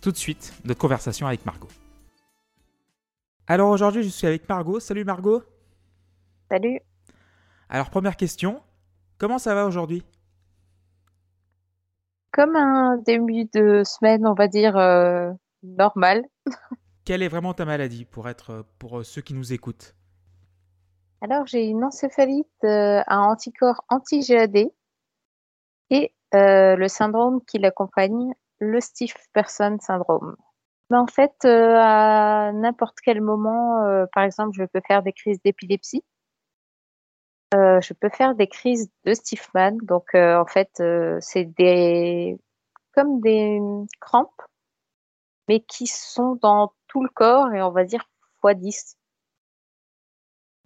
Tout de suite, notre conversation avec Margot. Alors aujourd'hui, je suis avec Margot. Salut Margot. Salut. Alors première question, comment ça va aujourd'hui? Comme un début de semaine, on va dire, euh, normal. Quelle est vraiment ta maladie pour être pour euh, ceux qui nous écoutent? Alors, j'ai une encéphalite euh, à anticorps anti-GAD et euh, le syndrome qui l'accompagne, le stiff person syndrome. Mais en fait, euh, à n'importe quel moment, euh, par exemple, je peux faire des crises d'épilepsie. Euh, je peux faire des crises de Stiffman. Donc, en fait, c'est des comme des crampes, mais qui sont dans tout le corps et on va dire x 10.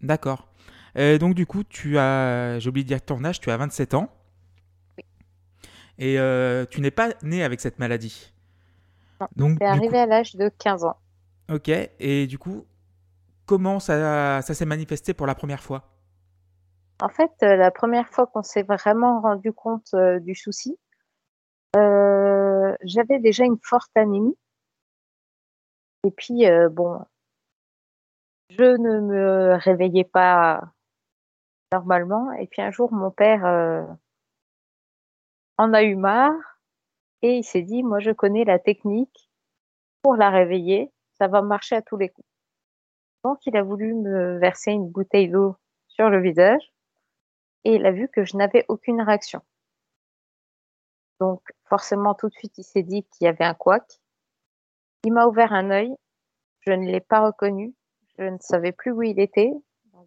D'accord. Euh, donc du coup, tu as, j'ai oublié de dire ton âge, tu as 27 ans. Et euh, tu n'es pas né avec cette maladie. Non, Donc, C'est arrivé à l'âge de 15 ans. ok. Et du coup, comment ça, ça s'est manifesté pour la première fois? En fait, euh, la première fois qu'on s'est vraiment rendu compte euh, du souci, j'avais déjà une forte anémie. Et puis, euh, bon, je ne me réveillais pas normalement. Et puis un jour, mon père euh, en a eu marre et il s'est dit, moi, je connais la technique pour la réveiller. Ça va marcher à tous les coups. Donc, il a voulu me verser une bouteille d'eau sur le visage et il a vu que je n'avais aucune réaction. Donc, forcément, tout de suite, il s'est dit qu'il y avait un couac. Il m'a ouvert un œil. Je ne l'ai pas reconnu. Je ne savais plus où il était.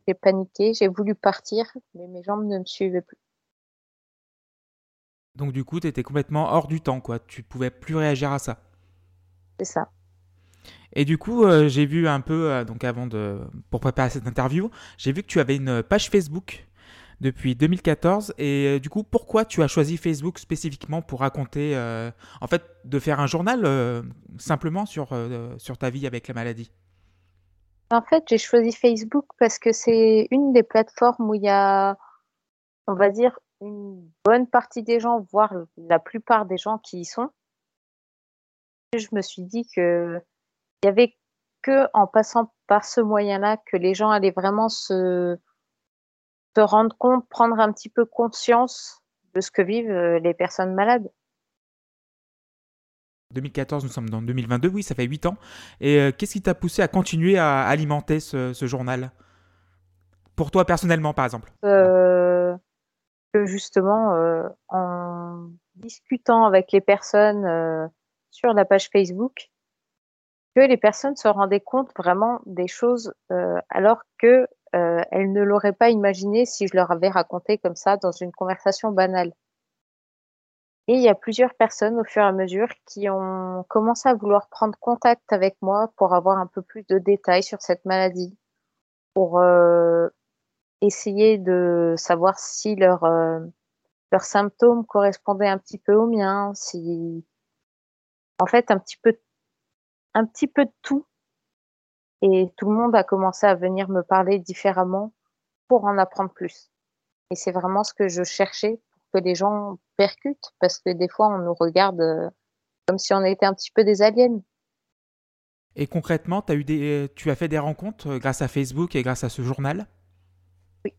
J'ai paniqué. J'ai voulu partir, mais mes jambes ne me suivaient plus. Donc du coup, tu étais complètement hors du temps, quoi. Tu pouvais plus réagir à ça. C'est ça. Et du coup, euh, j'ai vu un peu, euh, donc avant de, pour préparer cette interview, j'ai vu que tu avais une page Facebook depuis 2014. Et euh, du coup, pourquoi tu as choisi Facebook spécifiquement pour raconter, euh, en fait, de faire un journal euh, simplement sur, sur ta vie avec la maladie? En fait, j'ai choisi Facebook parce que c'est une des plateformes où il y a, on va dire, une bonne partie des gens, voire la plupart des gens qui y sont. Je me suis dit que il avait que en passant par ce moyen-là que les gens allaient vraiment se, se rendre compte, prendre un petit peu conscience de ce que vivent euh, les personnes malades. 2014, nous sommes dans 2022, oui, ça fait 8 ans. Et euh, qu'est-ce qui t'a poussé à continuer à alimenter ce, ce journal? Pour toi personnellement, par exemple Euh, que justement, euh, en discutant avec les personnes sur la page Facebook, que les personnes se rendaient compte vraiment des choses alors que euh, elles ne l'auraient pas imaginé si je leur avais raconté comme ça dans une conversation banale. Et il y a plusieurs personnes au fur et à mesure qui ont commencé à vouloir prendre contact avec moi pour avoir un peu plus de détails sur cette maladie, pour euh, essayer de savoir si euh, leurs symptômes correspondaient un petit peu aux miens, si en fait un petit peu un petit peu de tout. Et tout le monde a commencé à venir me parler différemment pour en apprendre plus. Et c'est vraiment ce que je cherchais pour que les gens percutent, parce que des fois on nous regarde euh, comme si on était un petit peu des aliens. Et concrètement, as eu des, tu as fait des rencontres euh, grâce à Facebook et grâce à ce journal? Oui.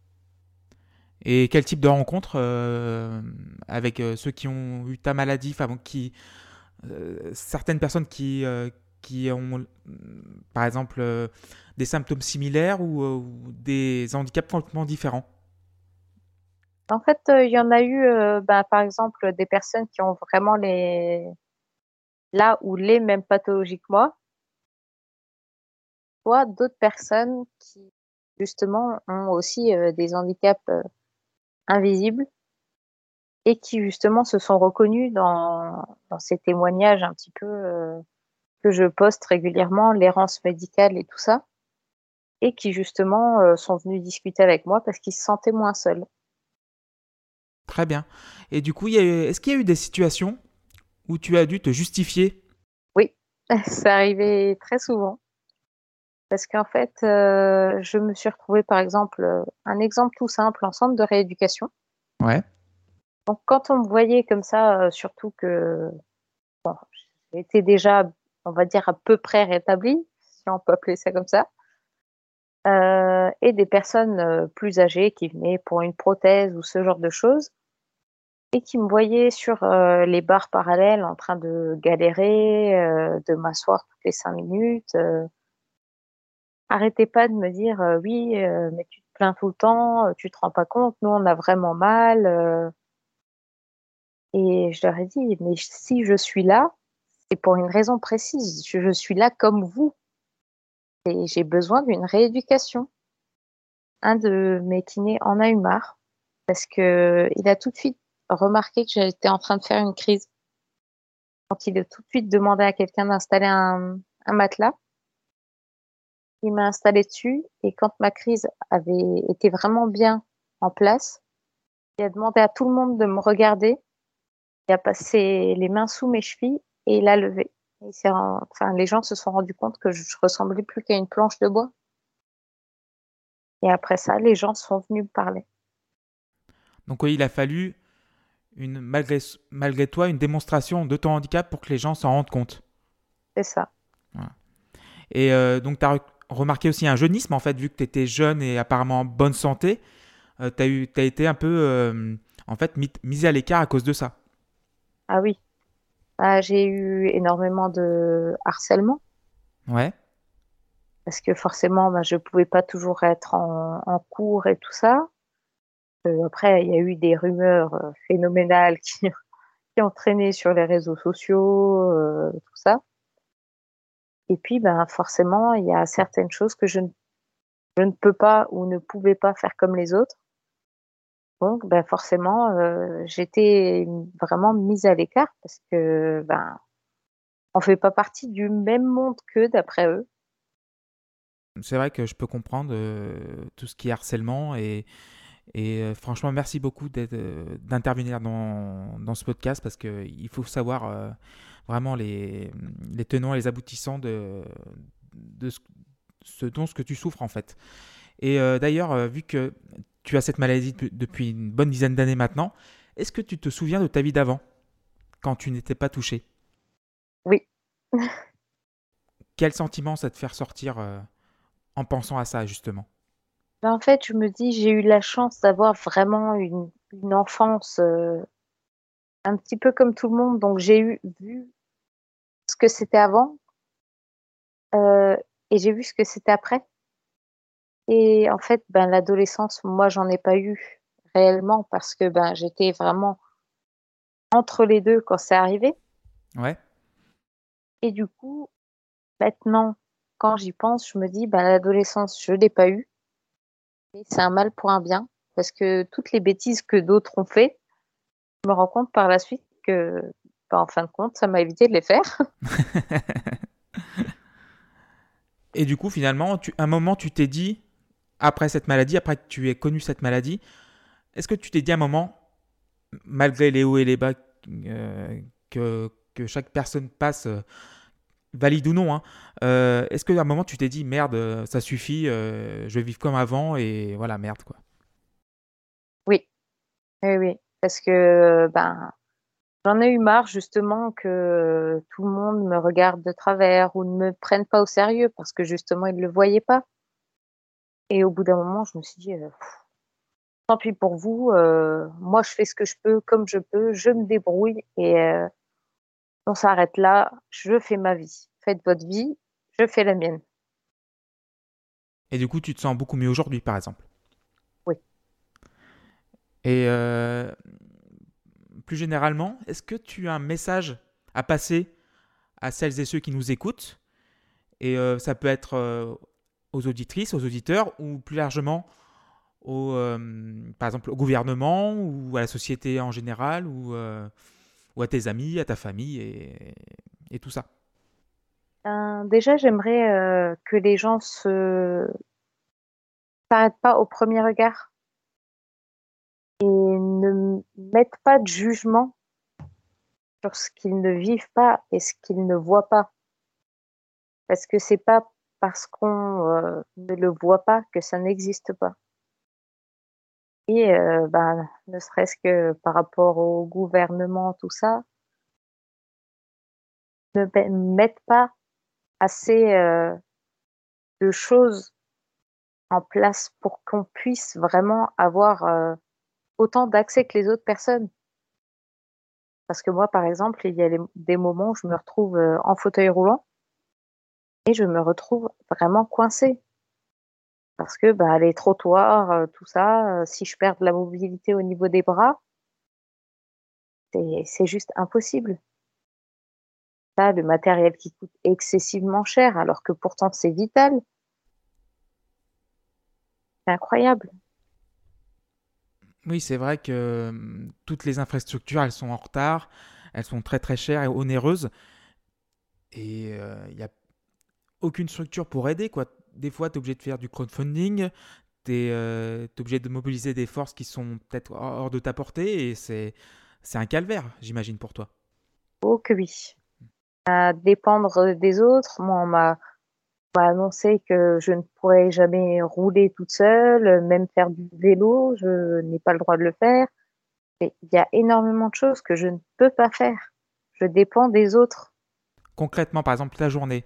Et quel type de rencontres euh, avec euh, ceux qui ont eu ta maladie, enfin, qui, euh, certaines personnes qui, euh, qui ont, par exemple, euh, des symptômes similaires ou, euh, ou des handicaps complètement différents? En fait, euh, il y en a eu, bah, par exemple, des personnes qui ont vraiment les là ou les mêmes pathologies que moi, soit d'autres personnes qui justement ont aussi des handicaps invisibles et qui justement se sont reconnus dans, dans ces témoignages un petit peu que je poste régulièrement, l'errance médicale et tout ça, et qui justement euh, sont venus discuter avec moi parce qu'ils se sentaient moins seuls. Très bien. Et du coup, est-ce qu'il y a eu des situations où tu as dû te justifier? Ça *laughs* arrivait très souvent. Parce qu'en fait, euh, je me suis retrouvée, par exemple, euh, un exemple tout simple en centre de rééducation. Ouais. Donc, quand on me voyait comme ça, surtout que bon, j'étais déjà, on va dire, à peu près rétablie, si on peut appeler ça comme ça, euh, et des personnes euh, plus âgées qui venaient pour une prothèse ou ce genre de choses, et qui me voyaient sur euh, les barres parallèles en train de galérer, de m'asseoir toutes les cinq minutes. arrêtez pas de me dire oui, mais tu te plains tout le temps, tu te rends pas compte, nous on a vraiment mal. Et je leur ai dit, mais si je suis là, c'est pour une raison précise. Je, suis là comme vous. Et j'ai besoin d'une rééducation. Un de mes kinés en a eu marre parce que il a tout de suite remarqué que j'étais en train de faire une crise. Donc il a tout de suite demandé à quelqu'un d'installer un, un matelas. Il m'a installé dessus et quand ma crise avait été vraiment bien en place, il a demandé à tout le monde de me regarder. Il a passé les mains sous mes chevilles et il a levé. Il enfin, les gens se sont rendus compte que je ressemblais plus qu'à une planche de bois. Et après ça, les gens sont venus me parler. Donc oui, il a fallu, une, malgré, malgré toi, une démonstration de ton handicap pour que les gens s'en rendent compte. C'est ça. Et euh, donc, tu as remarqué aussi un jeunisme, en fait, vu que tu étais jeune et apparemment en bonne santé. tu as, été un peu, euh, en fait, mis, mis à l'écart à cause de ça. Ah oui. Ah, j'ai eu énormément de harcèlement Ouais. parce que forcément, bah, je pouvais pas toujours être en, en cours et tout ça. Euh, après, il y a eu des rumeurs euh, phénoménales *laughs* qui, qui ont traîné sur les réseaux sociaux, euh, tout ça. Et puis, ben, forcément, il y a certaines choses que je ne, je ne peux pas ou ne pouvais pas faire comme les autres. Donc, ben, forcément, euh, j'étais vraiment mise à l'écart parce que, ben, on fait pas partie du même monde qu'eux, d'après eux. C'est vrai que je peux comprendre euh, tout ce qui est harcèlement et, et euh, franchement, merci beaucoup d'intervenir dans, dans ce podcast parce qu'il faut savoir vraiment les, les tenants et les aboutissants de, de ce, ce dont ce que tu souffres en fait. Et d'ailleurs, vu que tu as cette maladie depuis- une bonne dizaine d'années maintenant, est-ce que tu te souviens de ta vie d'avant quand tu n'étais pas touché? Oui. Quel sentiment ça te fait ressortir euh, en pensant à ça justement? Ben, en fait, je me dis, j'ai eu la chance d'avoir vraiment une, une enfance euh, un petit peu comme tout le monde. Donc, j'ai eu vu ce que c'était avant euh, et j'ai vu ce que c'était après. Et en fait, ben, l'adolescence, moi, j'en ai pas eu réellement parce que ben, j'étais vraiment entre les deux quand c'est arrivé. Ouais. Et du coup, maintenant, quand j'y pense, je me dis, ben, l'adolescence, je l'ai pas eu. Et c'est un mal pour un bien, parce que toutes les bêtises que d'autres ont fait, je me rends compte par la suite que, ben, en fin de compte, ça m'a évité de les faire. *laughs* Et du coup, finalement, tu, un moment, tu t'es dit, après cette maladie, après que tu aies connu cette maladie, est-ce que tu t'es dit un moment, malgré les hauts et les bas euh, que, que chaque personne passe, euh, valide ou non, hein, euh, est-ce qu'à un moment tu t'es dit, merde, ça suffit, je vais vivre comme avant et voilà, merde quoi? Oui, oui, oui, parce que ben, J'en ai eu marre justement que tout le monde me regarde de travers ou ne me prenne pas au sérieux parce que justement ils ne le voyaient pas. Et au bout d'un moment, je me suis dit, euh, pff, tant pis pour vous, euh, moi je fais ce que je peux comme je peux, je me débrouille et euh, on s'arrête là, je fais ma vie. Faites votre vie, je fais la mienne. Et du coup, tu te sens beaucoup mieux aujourd'hui, par exemple? Oui. Et euh, plus généralement, est-ce que tu as un message à passer à celles et ceux qui nous écoutent? Et euh, ça peut être euh, aux auditrices, aux auditeurs, ou plus largement, au, euh, par exemple, au gouvernement, ou à la société en général, ou, euh, à tes amis, à ta famille, et, tout ça. Euh, déjà, j'aimerais que les gens se s'arrêtent pas au premier regard et ne mettent pas de jugement sur ce qu'ils ne vivent pas et ce qu'ils ne voient pas. Parce que c'est pas parce qu'on euh, ne le voit pas que ça n'existe pas. Et euh, ben, ne serait-ce que par rapport au gouvernement, tout ça, ne mettent pas assez euh, de choses en place pour qu'on puisse vraiment avoir autant d'accès que les autres personnes. Parce que moi, par exemple, il y a des moments où je me retrouve en fauteuil roulant et je me retrouve vraiment coincée. Parce que bah, les trottoirs, euh, tout ça, euh, si je perds de la mobilité au niveau des bras, c'est juste impossible. Là, le matériel qui coûte excessivement cher, alors que pourtant c'est vital, c'est incroyable. Oui, c'est vrai que hum, toutes les infrastructures, elles sont en retard, elles sont très très chères et onéreuses, et euh, il n'y a aucune structure pour aider, quoi. Des fois, tu es obligé de faire du crowdfunding, tu es, obligé de mobiliser des forces qui sont peut-être hors de ta portée, et c'est un calvaire, j'imagine, pour toi. Oh que oui. À dépendre des autres, moi, on m'a on m'a annoncé que je ne pourrais jamais rouler toute seule, même faire du vélo, je n'ai pas le droit de le faire. Il y a énormément de choses que je ne peux pas faire. Je dépends des autres. Concrètement, par exemple, ta journée,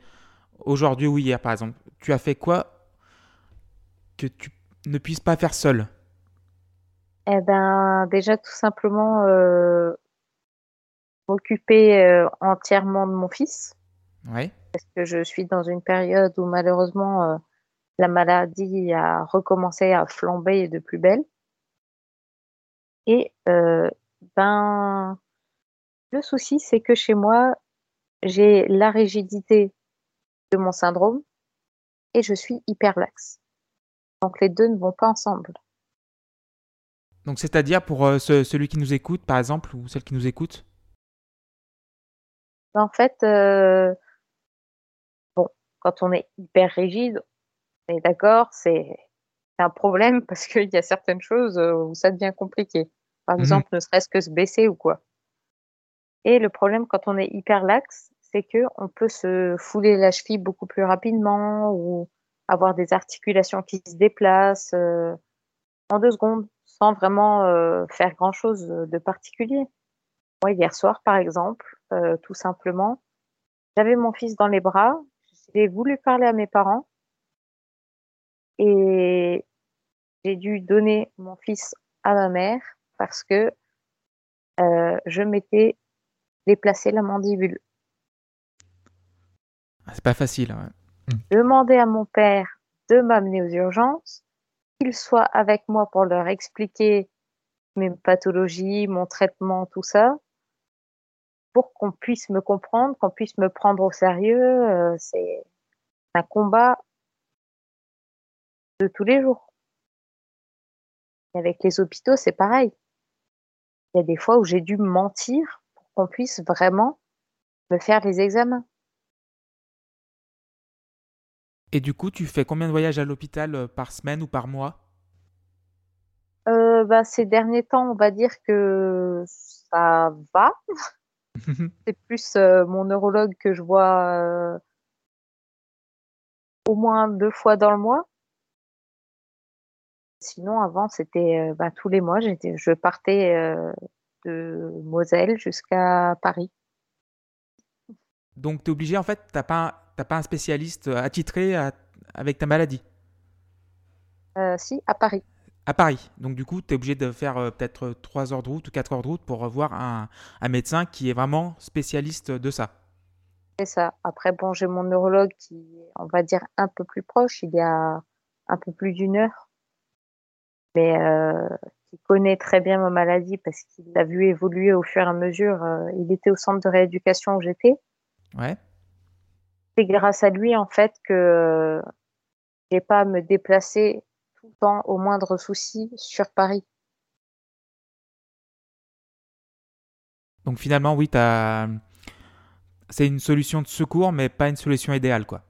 aujourd'hui ou hier, par exemple, tu as fait quoi que tu ne puisses pas faire seul? Eh ben, déjà, tout simplement, euh, m'occuper euh, entièrement de mon fils, Ouais. parce que je suis dans une période où malheureusement, euh, la maladie a recommencé à flamber de plus belle. Et euh, ben, le souci, c'est que chez moi, j'ai la rigidité de mon syndrome et je suis hyperlaxe. Donc les deux ne vont pas ensemble. Donc, c'est-à-dire pour euh, ce- celui qui nous écoute, par exemple, ou celle qui nous écoute? En fait, euh, bon, quand on est hyper rigide, on est d'accord, c'est un problème *laughs* parce qu'il y a certaines choses euh, où ça devient compliqué. Par Mhm. exemple, ne serait-ce que se baisser ou quoi. Et le problème quand on est hyper laxe, c'est que on peut se fouler la cheville beaucoup plus rapidement ou avoir des articulations qui se déplacent euh, en deux secondes sans vraiment euh, faire grand-chose de particulier. Moi, hier soir, par exemple, euh, tout simplement, j'avais mon fils dans les bras, j'ai voulu parler à mes parents et j'ai dû donner mon fils à ma mère parce que je m'étais déplacé la mandibule. Ah, C'est pas facile. ouais. Demander à mon père de m'amener aux urgences, qu'il soit avec moi pour leur expliquer mes pathologies, mon traitement, tout ça, pour qu'on puisse me comprendre, qu'on puisse me prendre au sérieux. euh, c'est un combat de tous les jours. Et avec les hôpitaux, c'est pareil. Il y a des fois où j'ai dû mentir pour qu'on puisse vraiment me faire les examens. Et du coup, tu fais combien de voyages à l'hôpital euh, par semaine ou par mois? Euh, bah, ces derniers temps, on va dire que ça va. *laughs* C'est plus euh, mon neurologue que je vois euh, au moins deux fois dans le mois. Sinon, avant, c'était bah, tous les mois. J'étais, je partais de Moselle jusqu'à Paris. Donc, tu es obligé, en fait, tu n'as pas, t'as pas un spécialiste attitré à- avec ta maladie? Euh, si, à Paris. à Paris. Donc, du coup, tu es obligé de faire euh, peut-être 3 heures de route ou 4 heures de route pour voir un, un médecin qui est vraiment spécialiste de ça. C'est ça. Après, bon, j'ai mon neurologue qui est, on va dire, un peu plus proche. Il y a un peu plus d'une heure. Mais euh, qui connaît très bien ma maladie parce qu'il l'a vu évoluer au fur et à mesure. Euh, il était au centre de rééducation où j'étais. Ouais. C'est grâce à lui, en fait, que j'ai pas à me déplacer tout le temps au moindre souci sur Paris. Donc, finalement, oui, t'as... c'est une solution de secours, mais pas une solution idéale, quoi.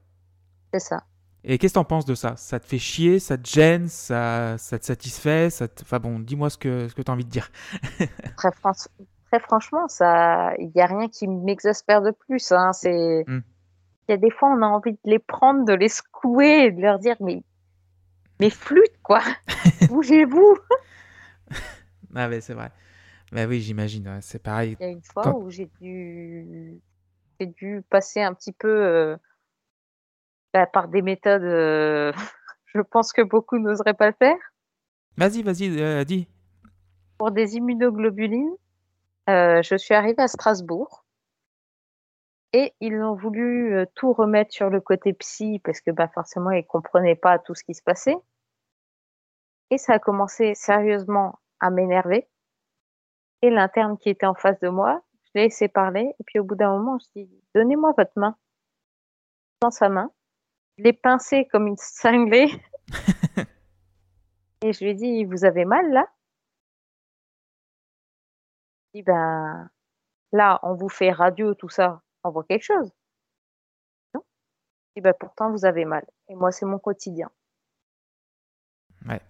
C'est ça. Et qu'est-ce que t'en penses de ça? Ça te fait chier? Ça te gêne? Ça, ça te satisfait? Ça te... Enfin bon, dis-moi ce que, ce que tu as envie de dire. *laughs* Très, fran- très franchement, ça, il n'y a rien qui m'exaspère de plus. Hein. C'est, Mm. Il y a des fois, on a envie de les prendre, de les secouer, et de leur dire, mais, mais flûte quoi, *laughs* bougez-vous. Ah ouais, c'est vrai. Bah oui, j'imagine, ouais, c'est pareil. Il y a une fois Quand- où j'ai dû, j'ai dû passer un petit peu euh, bah, par des méthodes. euh, *laughs* je pense que beaucoup n'oseraient pas le faire. Vas-y, vas-y, euh, dis. Pour des immunoglobulines, euh, je suis arrivée à Strasbourg et ils ont voulu euh, tout remettre sur le côté psy parce que bah, forcément ils comprenaient pas tout ce qui se passait. Et ça a commencé sérieusement à m'énerver. Et l'interne qui était en face de moi, je l'ai laissé parler. Et puis au bout d'un moment, je dis Donnez-moi votre main. Dans sa main. Je l'ai pincé comme une cinglée. *laughs* et je lui ai dit Vous avez mal là? Je dis Ben là, on vous fait radio, tout ça. On voit quelque chose. Non? Je dis Ben pourtant, vous avez mal. Et moi, c'est mon quotidien. Ouais.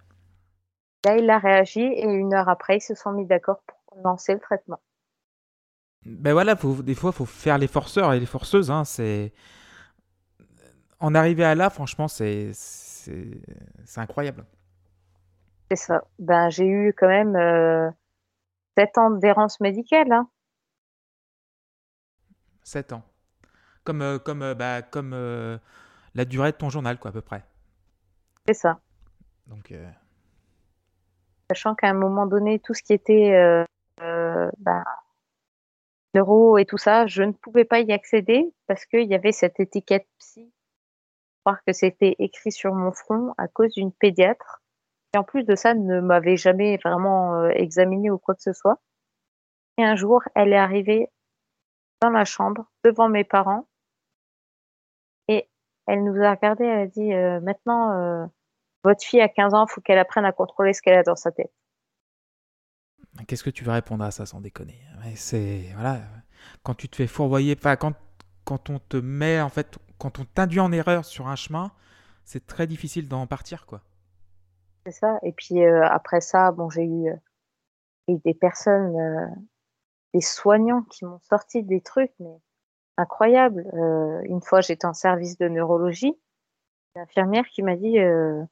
Là, il a réagi et une heure après, ils se sont mis d'accord pour lancer le traitement. Ben voilà, faut, des fois, faut faire les forceurs et les forceuses. Hein, c'est... En arriver à là, franchement, c'est, c'est, c'est incroyable. C'est ça. Ben, j'ai eu quand même euh, 7 ans d'errance médicale. Hein. 7 ans. Comme, euh, comme, euh, bah, comme euh, la durée de ton journal, quoi, à peu près. C'est ça. Donc, Sachant qu'à un moment donné, tout ce qui était neuro et tout ça, je ne pouvais pas y accéder parce qu'il y avait cette étiquette psy. Croire que c'était écrit sur mon front à cause d'une pédiatre qui, en plus de ça, ne m'avait jamais vraiment euh, examiné ou quoi que ce soit. Et un jour, elle est arrivée dans la chambre devant mes parents et elle nous a regardé. Elle a dit euh, maintenant. euh, votre fille a 15 ans, il faut qu'elle apprenne à contrôler ce qu'elle a dans sa tête. qu'est-ce que tu vas répondre à ça sans déconner? C'est voilà, quand tu te fais fourvoyer, enfin quand quand on te met en fait, quand on t'induit en erreur sur un chemin, c'est très difficile d'en partir, quoi. C'est ça. Et puis euh, après ça, bon, j'ai eu, des personnes, des soignants qui m'ont sorti des trucs, mais incroyables. Euh, une fois, j'étais en service de neurologie, une infirmière qui m'a dit, euh,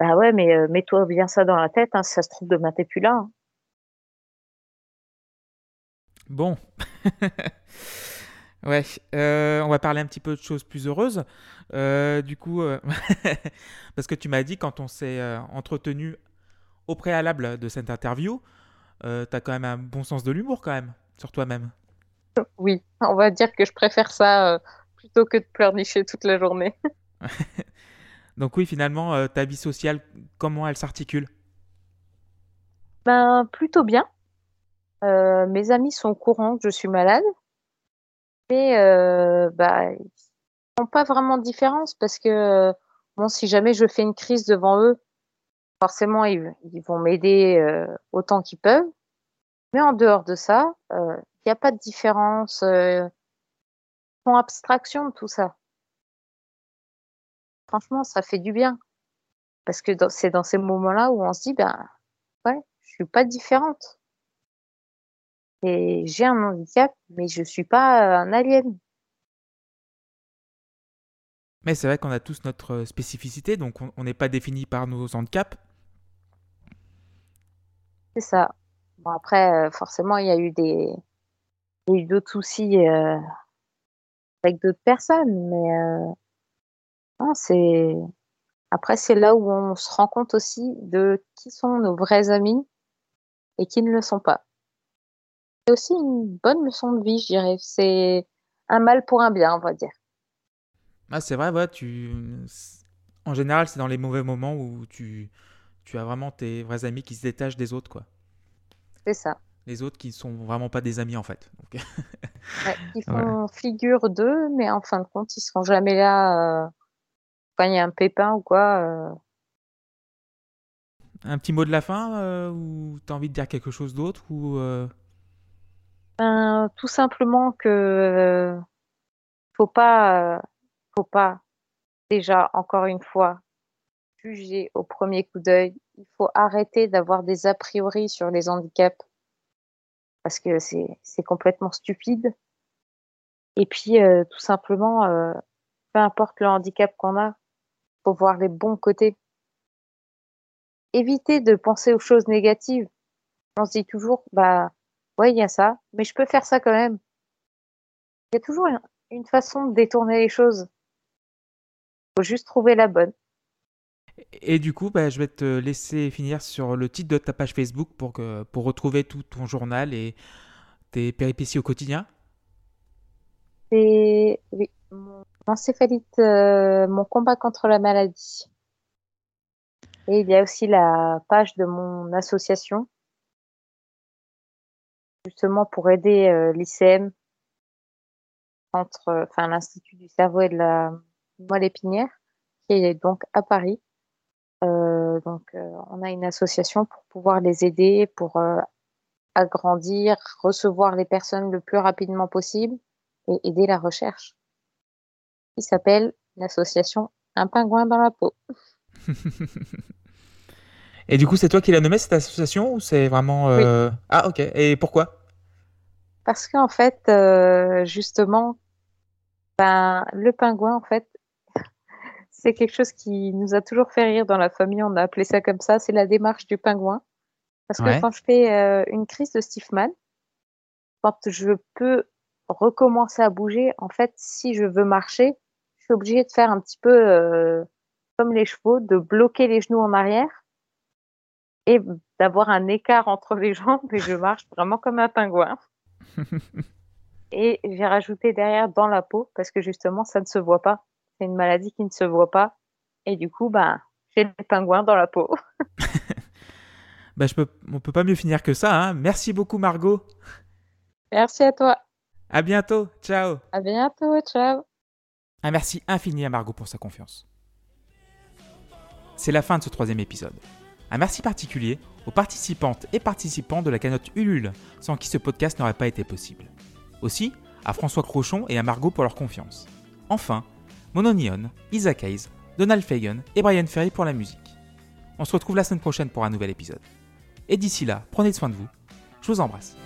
bah ouais, mais euh, mets-toi bien ça dans la tête, hein, si ça se trouve demain t'es plus là. hein. Bon. *laughs* ouais, euh, on va parler un petit peu de choses plus heureuses. Du coup, *laughs* parce que tu m'as dit quand on s'est entretenu au préalable de cette interview, euh, t'as quand même un bon sens de l'humour quand même sur toi-même. Oui, on va dire que je préfère ça euh, plutôt que de pleurnicher toute la journée. *laughs* *laughs* Donc oui, finalement, euh, ta vie sociale, comment elle s'articule? Ben, plutôt bien. Euh, mes amis sont au courant que je suis malade, mais bah, ils font pas vraiment de différence parce que bon, si jamais je fais une crise devant eux, forcément ils, vont m'aider euh, autant qu'ils peuvent. Mais en dehors de ça, il n'y a pas de différence. Euh, ils font abstraction de tout ça. Franchement, ça fait du bien parce que c'est dans ces moments-là où on se dit, ben ouais, je suis pas différente. Et j'ai un handicap, mais je suis pas un alien. Mais c'est vrai qu'on a tous notre euh, spécificité, donc on on n'est pas défini par nos handicaps. C'est ça. Bon, après, euh, forcément, il y a eu des, il y a eu d'autres soucis euh, avec d'autres personnes, mais euh, non, c'est après c'est là où on se rend compte aussi de qui sont nos vrais amis et qui ne le sont pas. C'est aussi une bonne leçon de vie, je dirais. C'est un mal pour un bien, on va dire. Ah, c'est vrai, ouais, tu... En général, c'est dans les mauvais moments où tu... tu as vraiment tes vrais amis qui se détachent des autres, quoi. C'est ça. Les autres qui sont vraiment pas des amis, en fait. Donc, *laughs* Ouais, ils font figure d'eux, mais en fin de compte, ils seront jamais là euh, quand il y a un pépin ou quoi. euh. Un petit mot de la fin euh, ou t'as envie de dire quelque chose d'autre ou euh, Ben, tout simplement que euh, faut pas, euh, faut pas déjà encore une fois juger au premier coup d'œil. Il faut arrêter d'avoir des a priori sur les handicaps parce que c'est complètement stupide. Et puis euh, tout simplement, euh, peu importe le handicap qu'on a, faut voir les bons côtés. Éviter de penser aux choses négatives. On se dit toujours, bah ouais, il y a ça, mais je peux faire ça quand même. Il y a toujours un- une façon de détourner les choses. Faut juste trouver la bonne. Et du coup, bah, je vais te laisser finir sur le titre de ta page Facebook pour, que, pour retrouver tout ton journal et tes péripéties au quotidien. C'est mon encéphalite, euh, mon combat contre la maladie. Et il y a aussi la page de mon association, justement pour aider euh, l'ICM, l'Institut du cerveau et de la moelle épinière, qui est donc à Paris. Euh, donc, euh, on a une association pour pouvoir les aider, pour euh, agrandir, recevoir les personnes le plus rapidement possible et aider la recherche, qui s'appelle l'association Un pingouin dans la peau. *laughs* Et du coup, c'est toi qui l'as nommé cette association ou c'est vraiment... Ah, ok. Et pourquoi? Parce qu'en fait, justement, ben, le pingouin, en fait, c'est quelque chose qui nous a toujours fait rire dans la famille. On a appelé ça comme ça. C'est la démarche du pingouin. Parce que Ouais. quand je fais euh, une crise de Stiffman, quand je peux recommencer à bouger, en fait, si je veux marcher, je suis obligée de faire un petit peu euh, comme les chevaux, de bloquer les genoux en arrière et d'avoir un écart entre les *laughs* jambes et je marche vraiment comme un pingouin. *laughs* Et j'ai rajouté derrière dans la peau parce que justement ça ne se voit pas. C'est une maladie qui ne se voit pas. Et du coup, ben, j'ai le pingouin dans la peau. *laughs* bah, je peux... On peut pas mieux finir que ça. Hein. Merci beaucoup, Margot. Merci à toi. À bientôt. Ciao. À bientôt. Ciao. Un merci infini à Margot pour sa confiance. C'est la fin de ce troisième épisode. Un merci particulier aux participantes et participants de la cagnotte Ulule, sans qui ce podcast n'aurait pas été possible. Aussi, à François Crochon et à Margot pour leur confiance. Enfin, Mononion, Isaac Hayes, Donald Fagan et Brian Ferry pour la musique. On se retrouve la semaine prochaine pour un nouvel épisode. Et d'ici là, prenez soin de vous. Je vous embrasse.